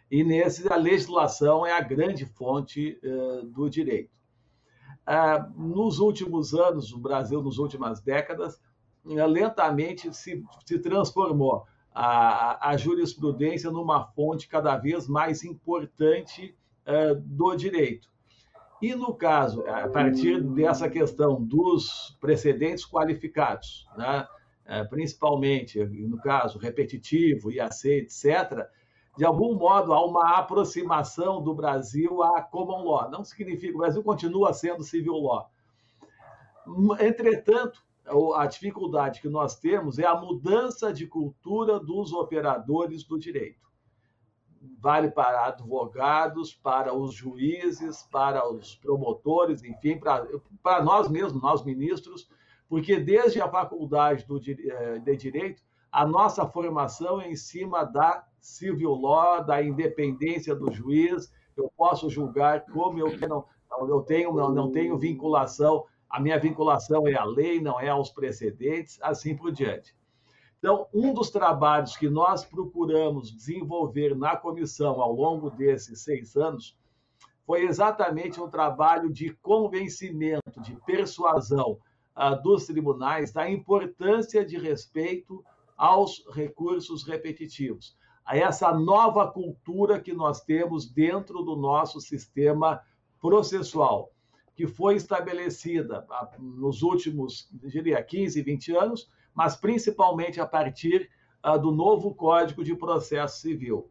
E nesse, a legislação é a grande fonte do direito. Nos últimos anos, o Brasil, nas últimas décadas, lentamente se, se transformou a, a, jurisprudência numa fonte cada vez mais importante do direito. E no caso, a partir dessa questão dos precedentes qualificados, né, uh, principalmente, no caso, repetitivo, IAC, etc., de algum modo, há uma aproximação do Brasil à common law. Não significa o Brasil continua sendo civil law. Entretanto, a dificuldade que nós temos é a mudança de cultura dos operadores do direito. Vale para advogados, para os juízes, para os promotores, enfim, para, para nós mesmos, nós ministros, porque desde a faculdade do, eh, de direito, a nossa formação é em cima da civil law, da independência do juiz, eu posso julgar como eu não, eu tenho, não, não tenho vinculação, a minha vinculação é à lei, não é aos precedentes, assim por diante. Então, um dos trabalhos que nós procuramos desenvolver na comissão ao longo desses seis anos foi exatamente um trabalho de convencimento, de persuasão uh, dos tribunais da importância de respeito aos recursos repetitivos a essa nova cultura que nós temos dentro do nosso sistema processual, que foi estabelecida nos últimos, diria, 15, 20 anos, mas principalmente a partir uh, do novo Código de Processo Civil.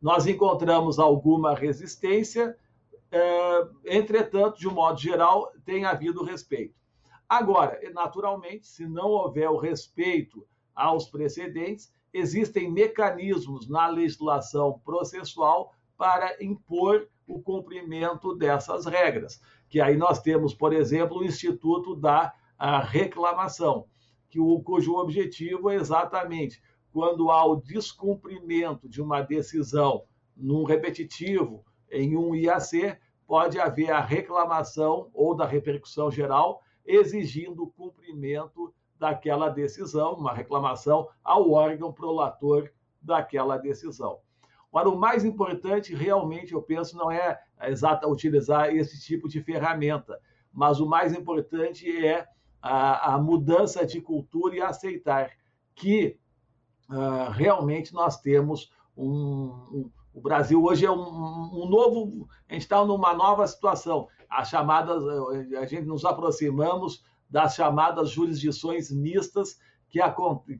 Nós encontramos alguma resistência, uh, entretanto, de um modo geral, tem havido respeito. Agora, naturalmente, se não houver o respeito aos precedentes, existem mecanismos na legislação processual para impor o cumprimento dessas regras. Que aí nós temos, por exemplo, o Instituto da Reclamação, que o, cujo objetivo é exatamente quando há o descumprimento de uma decisão num repetitivo, em um IAC, pode haver a reclamação ou da repercussão geral, exigindo o cumprimento daquela decisão, uma reclamação ao órgão prolator daquela decisão. Agora, o mais importante, realmente, eu penso, não é exata utilizar esse tipo de ferramenta, mas o mais importante é a, a mudança de cultura e aceitar que uh, realmente nós temos um, um, o Brasil hoje é um, um novo, a gente está numa nova situação. As chamadas, a gente nos aproximamos das chamadas jurisdições mistas que,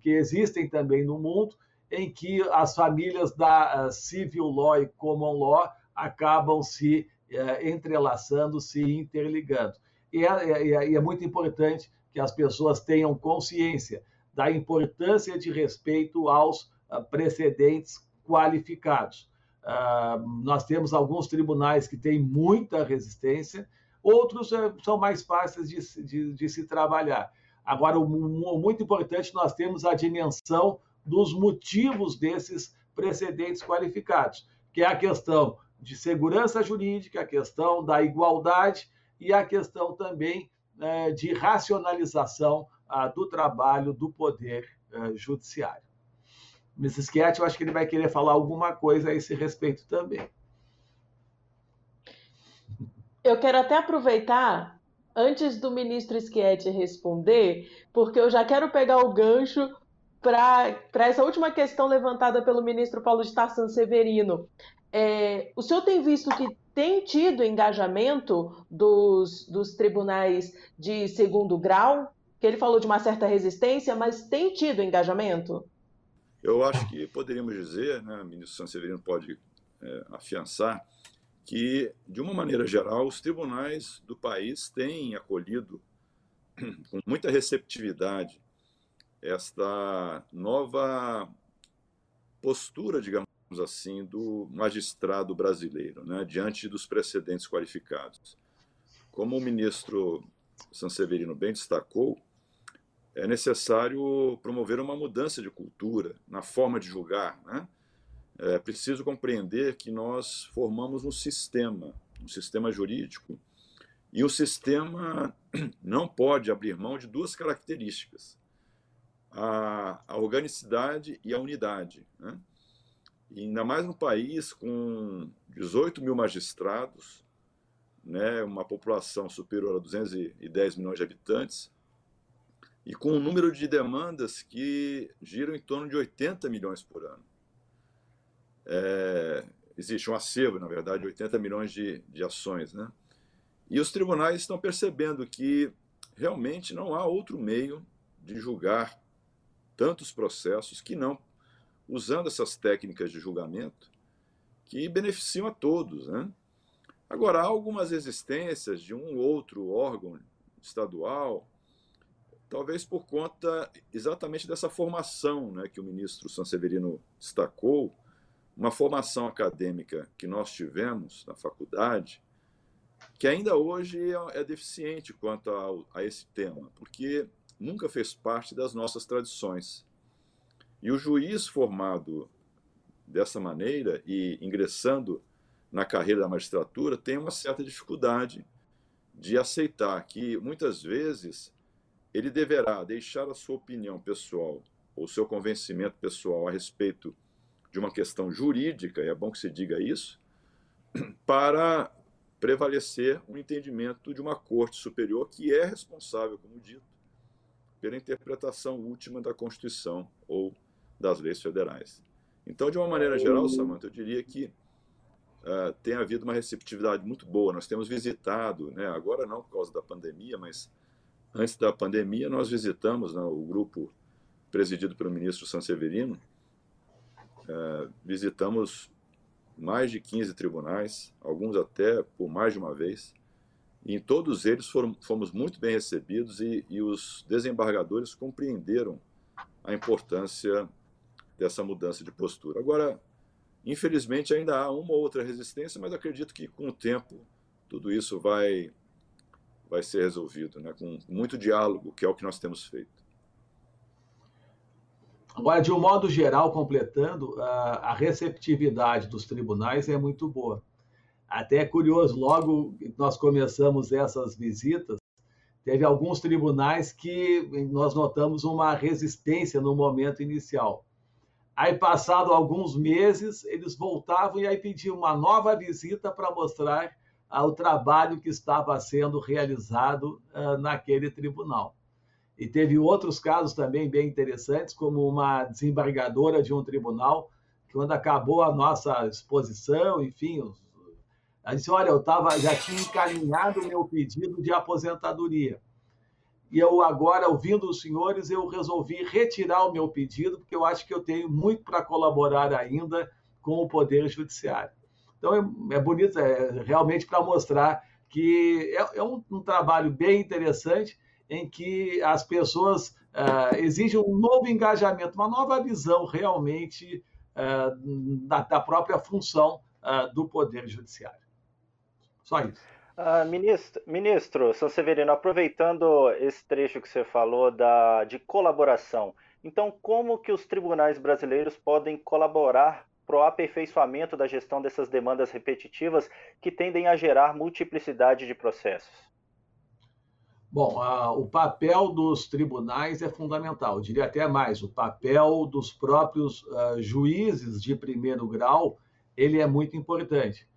que existem também no mundo, em que as famílias da uh, civil law e common law acabam se uh, entrelaçando, se interligando. E é, é, é, é, muito importante que as pessoas tenham consciência da importância de respeito aos uh, precedentes qualificados. nós temos alguns tribunais que têm muita resistência, outros é, são mais fáceis de, de, de se trabalhar. Agora, o, o muito importante, nós temos a dimensão dos motivos desses precedentes qualificados, que é a questão de segurança jurídica, a questão da igualdade e a questão também é, de racionalização ah, do trabalho do poder é, judiciário. Mrs. Cat, eu acho que ele vai querer falar alguma coisa a esse respeito também. Eu quero até aproveitar, antes do ministro Schietti responder, porque eu já quero pegar o gancho para essa última questão levantada pelo ministro Paulo de Tarsan Severino. É, o senhor tem visto que tem tido engajamento dos, dos tribunais de segundo grau? Que ele falou de uma certa resistência, mas tem tido engajamento? Eu acho que poderíamos dizer, né, o ministro Sanseverino pode é, afiançar, que, de uma maneira geral, os tribunais do país têm acolhido com muita receptividade esta nova postura, digamos assim, do magistrado brasileiro, né, diante dos precedentes qualificados. Como o ministro Sanseverino bem destacou, é necessário promover uma mudança de cultura na forma de julgar. Né? É preciso compreender que nós formamos um sistema, um sistema jurídico, e o sistema não pode abrir mão de duas características: a, a organicidade e a unidade. Né? E ainda mais num país com 18 mil magistrados, né, uma população superior a 210 milhões de habitantes, e com um número de demandas que giram em torno de 80 milhões por ano. É, existe um acervo, na verdade, de 80 milhões de, de ações. Né? E os tribunais estão percebendo que realmente não há outro meio de julgar tantos processos que não usando essas técnicas de julgamento que beneficiam a todos. Né? Agora, há algumas resistências de um ou outro órgão estadual, talvez por conta exatamente dessa formação né, que o ministro Sanseverino destacou, uma formação acadêmica que nós tivemos na faculdade, que ainda hoje é, é deficiente quanto a, a esse tema, porque nunca fez parte das nossas tradições. E o juiz formado dessa maneira e ingressando na carreira da magistratura tem uma certa dificuldade de aceitar que muitas vezes ele deverá deixar a sua opinião pessoal ou seu convencimento pessoal a respeito de uma questão jurídica, e é bom que se diga isso, para prevalecer o um entendimento de uma corte superior que é responsável, como dito, pela interpretação última da Constituição ou das leis federais. Então, de uma maneira geral, Samantha, eu diria que uh, tem havido uma receptividade muito boa. Nós temos visitado, né, agora não por causa da pandemia, mas antes da pandemia, nós visitamos né, o grupo presidido pelo ministro Sanseverino, uh, visitamos mais de 15 tribunais, alguns até por mais de uma vez. E em todos eles foram, fomos muito bem recebidos e, e os desembargadores compreenderam a importância dessa mudança de postura. Agora, infelizmente, ainda há uma ou outra resistência, mas acredito que com o tempo tudo isso vai, vai ser resolvido, né? com muito diálogo, que é o que nós temos feito. Agora, de um modo geral, completando, a receptividade dos tribunais é muito boa. Até é curioso, logo nós começamos essas visitas, teve alguns tribunais que nós notamos uma resistência no momento inicial. Aí, passado alguns meses, eles voltavam e aí pediam uma nova visita para mostrar ah, o trabalho que estava sendo realizado ah, naquele tribunal. E teve outros casos também bem interessantes, como uma desembargadora de um tribunal, que quando acabou a nossa exposição, enfim, ela disse, olha, eu tava, já tinha encaminhado o meu pedido de aposentadoria e eu agora, ouvindo os senhores, eu resolvi retirar o meu pedido, porque eu acho que eu tenho muito para colaborar ainda com o Poder Judiciário. Então, é, é bonito, é realmente para mostrar que é, é um, um, trabalho bem interessante em que as pessoas uh, exigem um novo engajamento, uma nova visão realmente uh, da, da, própria função uh, do Poder Judiciário. Só isso. Uh, ministro, ministro Sanseverino, aproveitando esse trecho que você falou da, de colaboração, então como que os tribunais brasileiros podem colaborar para o aperfeiçoamento da gestão dessas demandas repetitivas que tendem a gerar multiplicidade de processos? Bom, o papel dos tribunais é fundamental, eu diria até mais, o papel dos próprios uh, juízes de primeiro grau, ele é muito importante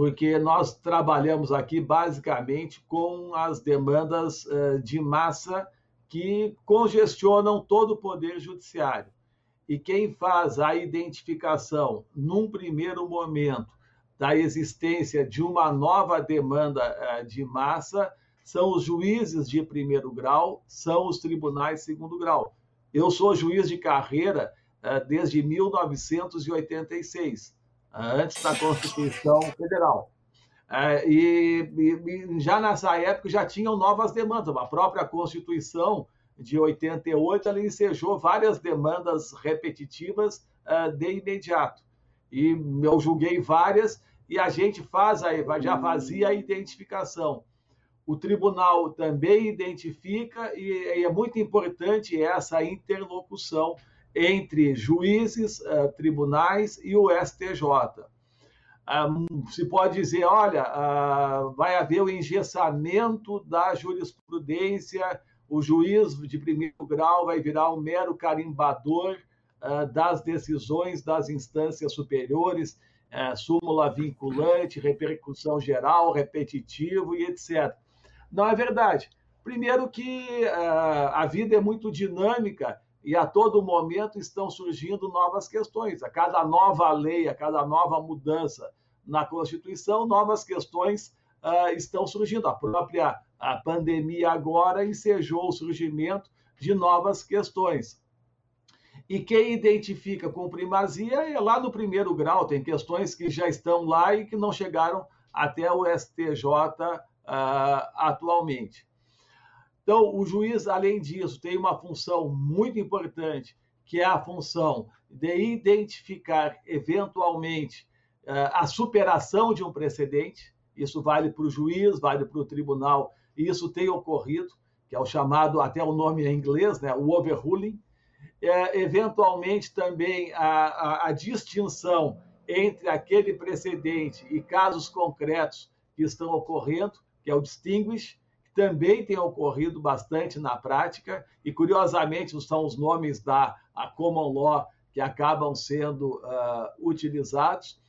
porque nós trabalhamos aqui basicamente com as demandas de massa que congestionam todo o poder judiciário. E quem faz a identificação, num primeiro momento, da existência de uma nova demanda de massa são os juízes de primeiro grau, são os tribunais de segundo grau. Eu sou juiz de carreira desde 1986, antes da Constituição Federal. É, e, e, já nessa época já tinham novas demandas. A própria Constituição de 88 ela ensejou várias demandas repetitivas uh, de imediato. E eu julguei várias e a gente faz a, já fazia a identificação. O tribunal também identifica e é muito importante essa interlocução entre juízes, uh, tribunais e o STJ se pode dizer, olha, uh, vai haver o engessamento da jurisprudência, o juiz de primeiro grau vai virar um mero carimbador uh, das decisões das instâncias superiores, uh, súmula vinculante, repercussão geral, repetitivo e etc. Não é verdade. Primeiro que a vida é muito dinâmica e a todo momento estão surgindo novas questões. A cada nova lei, a cada nova mudança na Constituição, novas questões uh, estão surgindo. A própria a pandemia agora ensejou o surgimento de novas questões. E quem identifica com primazia é lá no primeiro grau, tem questões que já estão lá e que não chegaram até o STJ uh, ah, atualmente. Então, o juiz, além disso, tem uma função muito importante, que é a função de identificar, eventualmente, eh, a superação de um precedente. Isso vale para o juiz, vale para o tribunal, e isso tem ocorrido, que é o chamado, até o nome em inglês, né, o overruling. É, eventualmente, também a, a, a distinção entre aquele precedente e casos concretos que estão ocorrendo, que é o distinguish, também tem ocorrido bastante na prática, e curiosamente são os nomes da common law que acabam sendo uh, utilizados.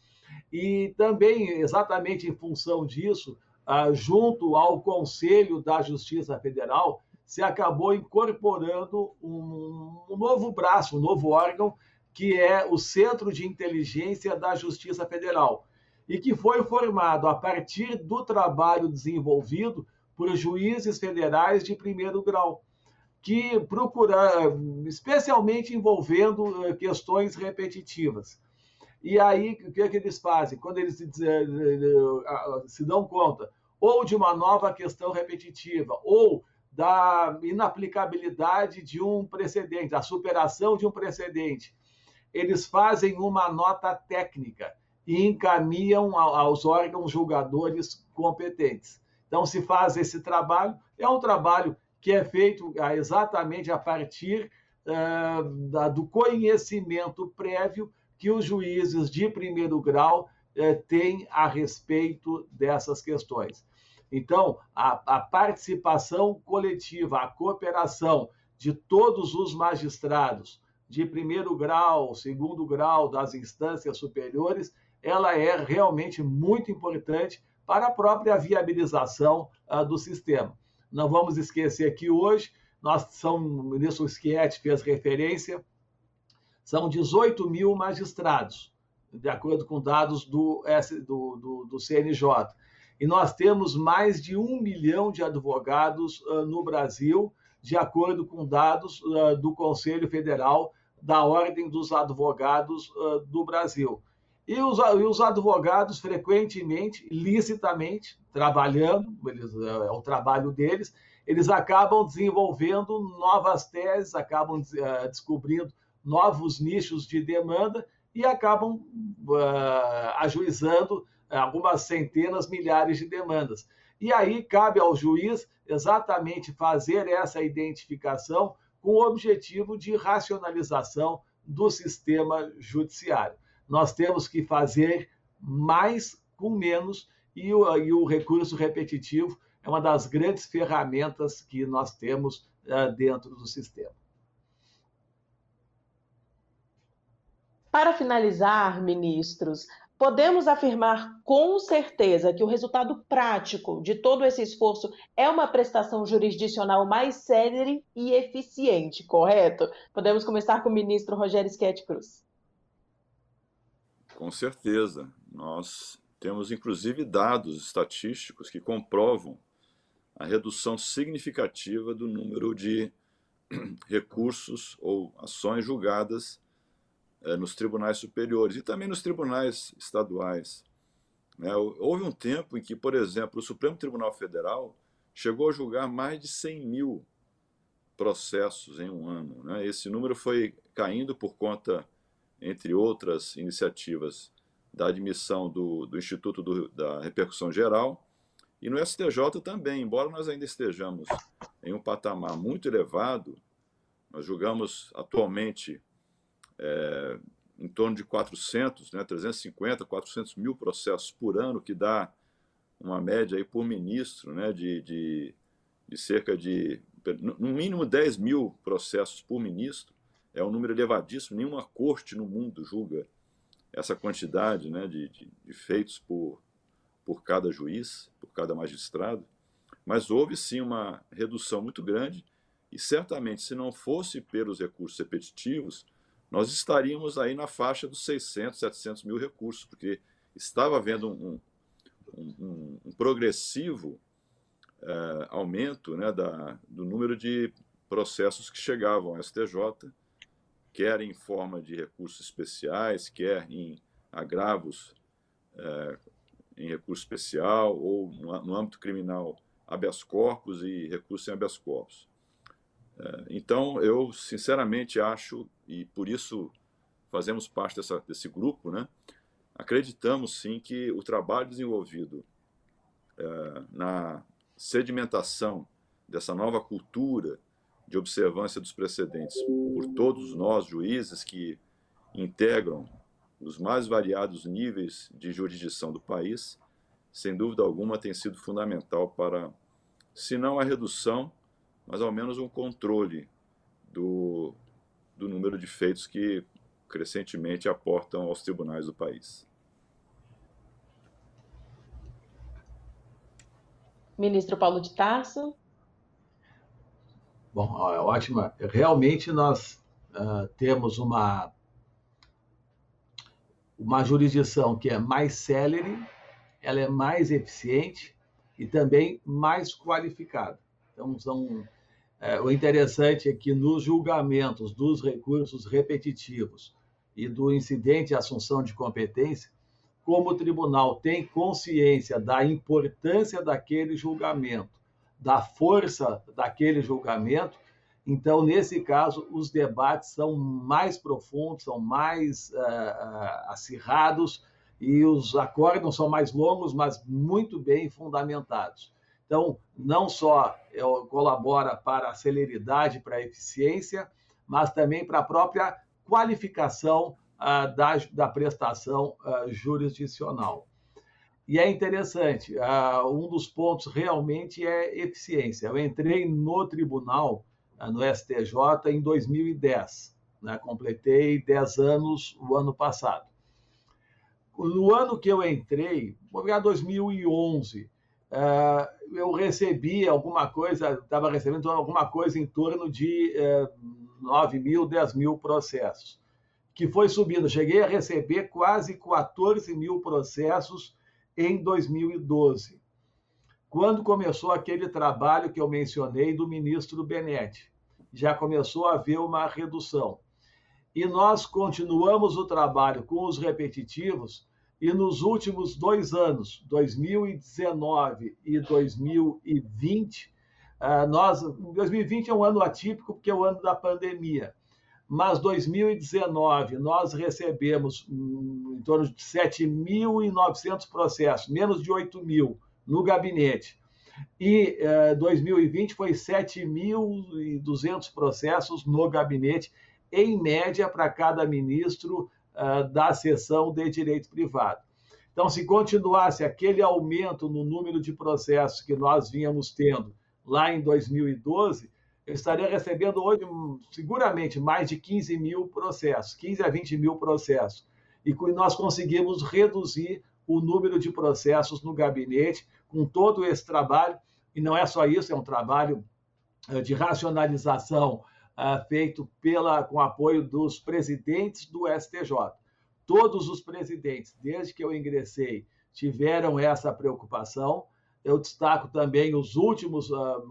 E também, exatamente em função disso, uh, junto ao Conselho da Justiça Federal, se acabou incorporando um, um novo braço, um novo órgão, que é o Centro de Inteligência da Justiça Federal, e que foi formado a partir do trabalho desenvolvido por juízes federais de primeiro grau, que procuram, especialmente envolvendo eh, questões repetitivas. E aí, o que, é que eles fazem? Quando eles eh, eh, se dão conta ou de uma nova questão repetitiva, ou da inaplicabilidade de um precedente, da superação de um precedente, eles fazem uma nota técnica e encaminham aos órgãos julgadores competentes. Então, se faz esse trabalho, é um trabalho que é feito ah, exatamente a partir uh, do conhecimento prévio que os juízes de primeiro grau eh, têm a respeito dessas questões. Então, a, a participação coletiva, a cooperação de todos os magistrados de primeiro grau, segundo grau das instâncias superiores, ela é realmente muito importante para a própria viabilização uh, do sistema. Não vamos esquecer que hoje, nós são, o ministro Schietti fez referência, são 18 mil magistrados, de acordo com dados do, do, do, do CNJ. E nós temos mais de um milhão de advogados uh, no Brasil, de acordo com dados uh, do Conselho Federal da Ordem dos Advogados uh, do Brasil. E os, e os, advogados, frequentemente, licitamente, trabalhando, eles, é o trabalho deles, eles acabam desenvolvendo novas teses, acabam descobrindo novos nichos de demanda e acabam uh, ajuizando algumas centenas, milhares de demandas. E aí cabe ao juiz exatamente fazer essa identificação com o objetivo de racionalização do sistema judiciário. Nós temos que fazer mais com menos e o, e o recurso repetitivo é uma das grandes ferramentas que nós temos uh, dentro do sistema. Para finalizar, ministros, podemos afirmar com certeza que o resultado prático de todo esse esforço é uma prestação jurisdicional mais célere e eficiente, correto? Podemos começar com o ministro Rogério Schett Cruz. Com certeza. Nós temos, inclusive, dados estatísticos que comprovam a redução significativa do número de recursos ou ações julgadas é, nos tribunais superiores e também nos tribunais estaduais. É, houve um tempo em que, por exemplo, o Supremo Tribunal Federal chegou a julgar mais de 100 mil processos em um ano. Né? Esse número foi caindo por conta, entre outras iniciativas, da admissão do, do Instituto do, da Repercussão Geral e no STJ também, embora nós ainda estejamos em um patamar muito elevado, nós julgamos atualmente é, em torno de 400, né, 350, 400 mil processos por ano, que dá uma média aí por ministro né, de, de, de cerca de, no mínimo 10 mil processos por ministro. É um número elevadíssimo, nenhuma corte no mundo julga essa quantidade né, de, de, de feitos por, por cada juiz, por cada magistrado. Mas houve sim uma redução muito grande e certamente, se não fosse pelos recursos repetitivos, nós estaríamos aí na faixa dos 600, 700 mil recursos, porque estava havendo um, um, um, um progressivo é, aumento né, da, do número de processos que chegavam ao STJ, quer em forma de recursos especiais, quer em agravos é, em recurso especial ou no, no âmbito criminal habeas corpus e recurso em habeas corpus. É, então, eu sinceramente acho, e por isso fazemos parte dessa, desse grupo, né, acreditamos sim que o trabalho desenvolvido é, na sedimentação dessa nova cultura de observância dos precedentes por todos nós, juízes que integram os mais variados níveis de jurisdição do país, sem dúvida alguma tem sido fundamental para, se não a redução, mas ao menos um controle do, do número de feitos que crescentemente aportam aos tribunais do país. Ministro Paulo de Tarso. Bom, ótima. Realmente nós uh, temos uma uma jurisdição que é mais célere, ela é mais eficiente e também mais qualificada. Então, são, é, o interessante é que nos julgamentos dos recursos repetitivos e do incidente de assunção de competência, como o tribunal tem consciência da importância daquele julgamento, da força daquele julgamento, então, nesse caso, os debates são mais profundos, são mais uh, acirrados e os acordos são mais longos, mas muito bem fundamentados. Então, não só colabora para a celeridade, para a eficiência, mas também para a própria qualificação uh, da, da prestação uh, jurisdicional. E é interessante, um dos pontos realmente é eficiência. Eu entrei no tribunal no STJ em 2010. Né? Completei 10 anos o ano passado. No ano que eu entrei, vou pegar 2011, uh, eu recebi alguma coisa, estava recebendo alguma coisa em torno de uh, 9 mil, 10 mil processos, que foi subindo. Cheguei a receber quase 14 mil processos em 2012, quando começou aquele trabalho que eu mencionei do ministro Benetti já começou a haver uma redução. E nós continuamos o trabalho com os repetitivos, e nos últimos dois anos, 2019 e 2020, ah, nós, 2020 é um ano atípico porque é o ano da pandemia, mas 2019 nós recebemos hum, em torno de 7.900 processos, menos de 8 mil no gabinete e eh, 2020 foi 7.200 processos no gabinete, em média, para cada ministro uh, da seção de direito privado. Então, se continuasse aquele aumento no número de processos que nós vínhamos tendo lá em 2012, eu estaria recebendo hoje seguramente mais de 15 mil processos, 15 a 20 mil processos. e nós conseguimos reduzir o número de processos no gabinete com todo esse trabalho. E não é só isso, é um trabalho eh, de racionalização uh, feito pela, com apoio dos presidentes do STJ. Todos os presidentes, desde que eu ingressei, tiveram essa preocupação. Eu destaco também os últimos uh,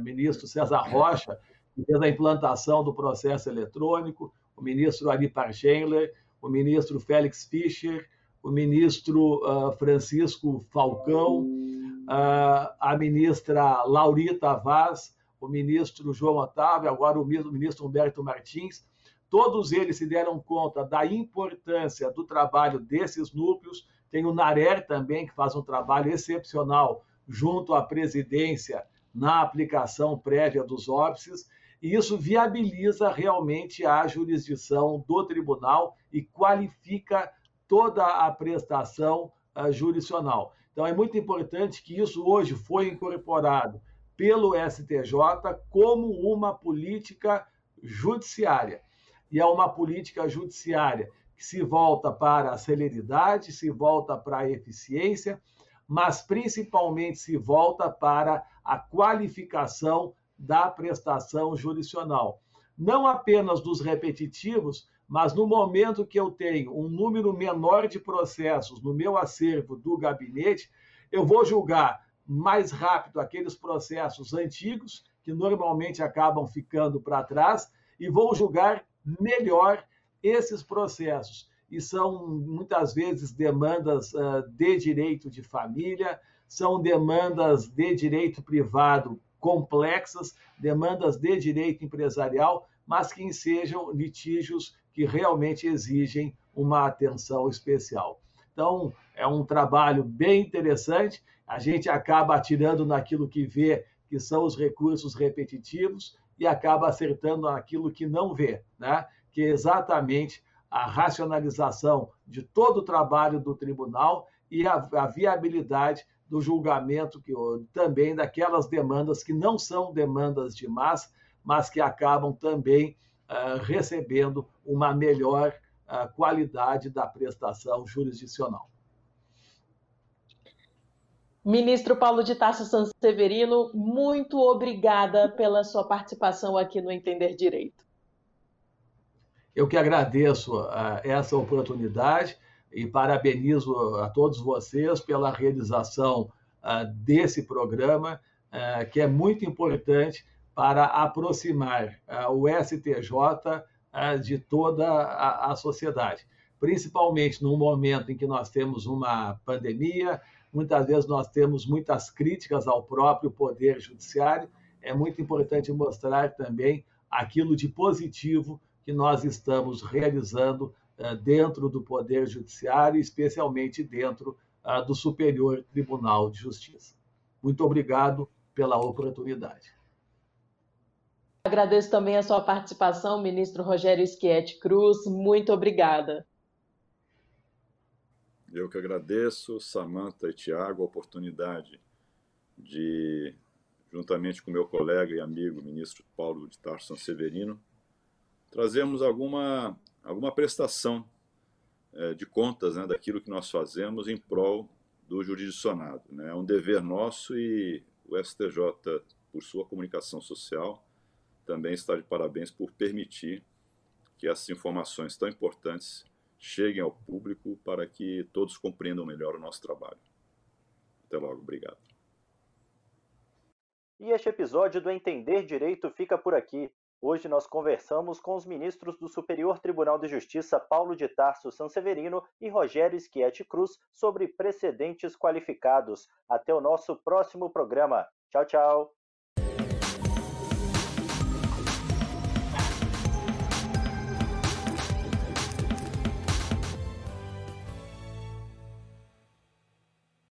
ministros, César Rocha, que fez a implantação do processo eletrônico, o ministro Ari Parchenler, o ministro Félix Fischer, o ministro uh, Francisco Falcão, uh, a ministra Laurita Vaz, o ministro João Otávio, agora o ministro Humberto Martins. Todos eles se deram conta da importância do trabalho desses núcleos. Tem o Narer também, que faz um trabalho excepcional junto à presidência na aplicação prévia dos óbices e isso viabiliza realmente a jurisdição do tribunal e qualifica toda a prestação uh, jurisdicional. Então, é muito importante que isso hoje foi incorporado pelo STJ como uma política judiciária. E é uma política judiciária se volta para a celeridade, se volta para a eficiência, mas principalmente se volta para a qualificação da prestação jurisdicional. Não apenas dos repetitivos, mas no momento que eu tenho um número menor de processos no meu acervo do gabinete, eu vou julgar mais rápido aqueles processos antigos, que normalmente acabam ficando para trás, e vou julgar melhor esses processos. E são muitas vezes demandas uh, de direito de família, são demandas de direito privado complexas, demandas de direito empresarial, mas que sejam litígios que realmente exigem uma atenção especial. Então, é um trabalho bem interessante. A gente acaba atirando naquilo que vê, que são os recursos repetitivos, e acaba acertando naquilo que não vê, né? Que é exatamente a racionalização de todo o trabalho do tribunal e a, a viabilidade do julgamento que também daquelas demandas que não são demandas de massa, mas que acabam também uh, recebendo uma melhor uh, qualidade da prestação jurisdicional. Ministro Paulo de Tarso Sanseverino, muito obrigada pela sua participação aqui no Entender Direito. Eu que agradeço uh, essa oportunidade e parabenizo a todos vocês pela realização uh, desse programa, uh, que é muito importante para aproximar o STJ de toda a, sociedade, principalmente num momento em que nós temos uma pandemia, muitas vezes nós temos muitas críticas ao próprio Poder Judiciário, é muito importante mostrar também aquilo de positivo que nós estamos realizando eh, dentro do Poder Judiciário, especialmente dentro ah, do Superior Tribunal de Justiça. Muito obrigado pela oportunidade. Agradeço também a sua participação, ministro Rogério Schietti Cruz. Muito obrigada. Eu que agradeço, Samanta e Tiago, a oportunidade de, juntamente com meu colega e amigo, ministro Paulo de Tarso Severino, trazermos alguma alguma prestação é, de contas né, daquilo que nós fazemos em prol do jurisdicionado. Né? É um dever nosso e o STJ, por sua comunicação social, também está de parabéns por permitir que essas informações tão importantes cheguem ao público para que todos compreendam melhor o nosso trabalho. Até logo, obrigado. E este episódio do Entender Direito fica por aqui. Hoje nós conversamos com os ministros do Superior Tribunal de Justiça Paulo de Tarso Sanseverino e Rogério Schietti Cruz sobre precedentes qualificados. Até o nosso próximo programa. Tchau, tchau.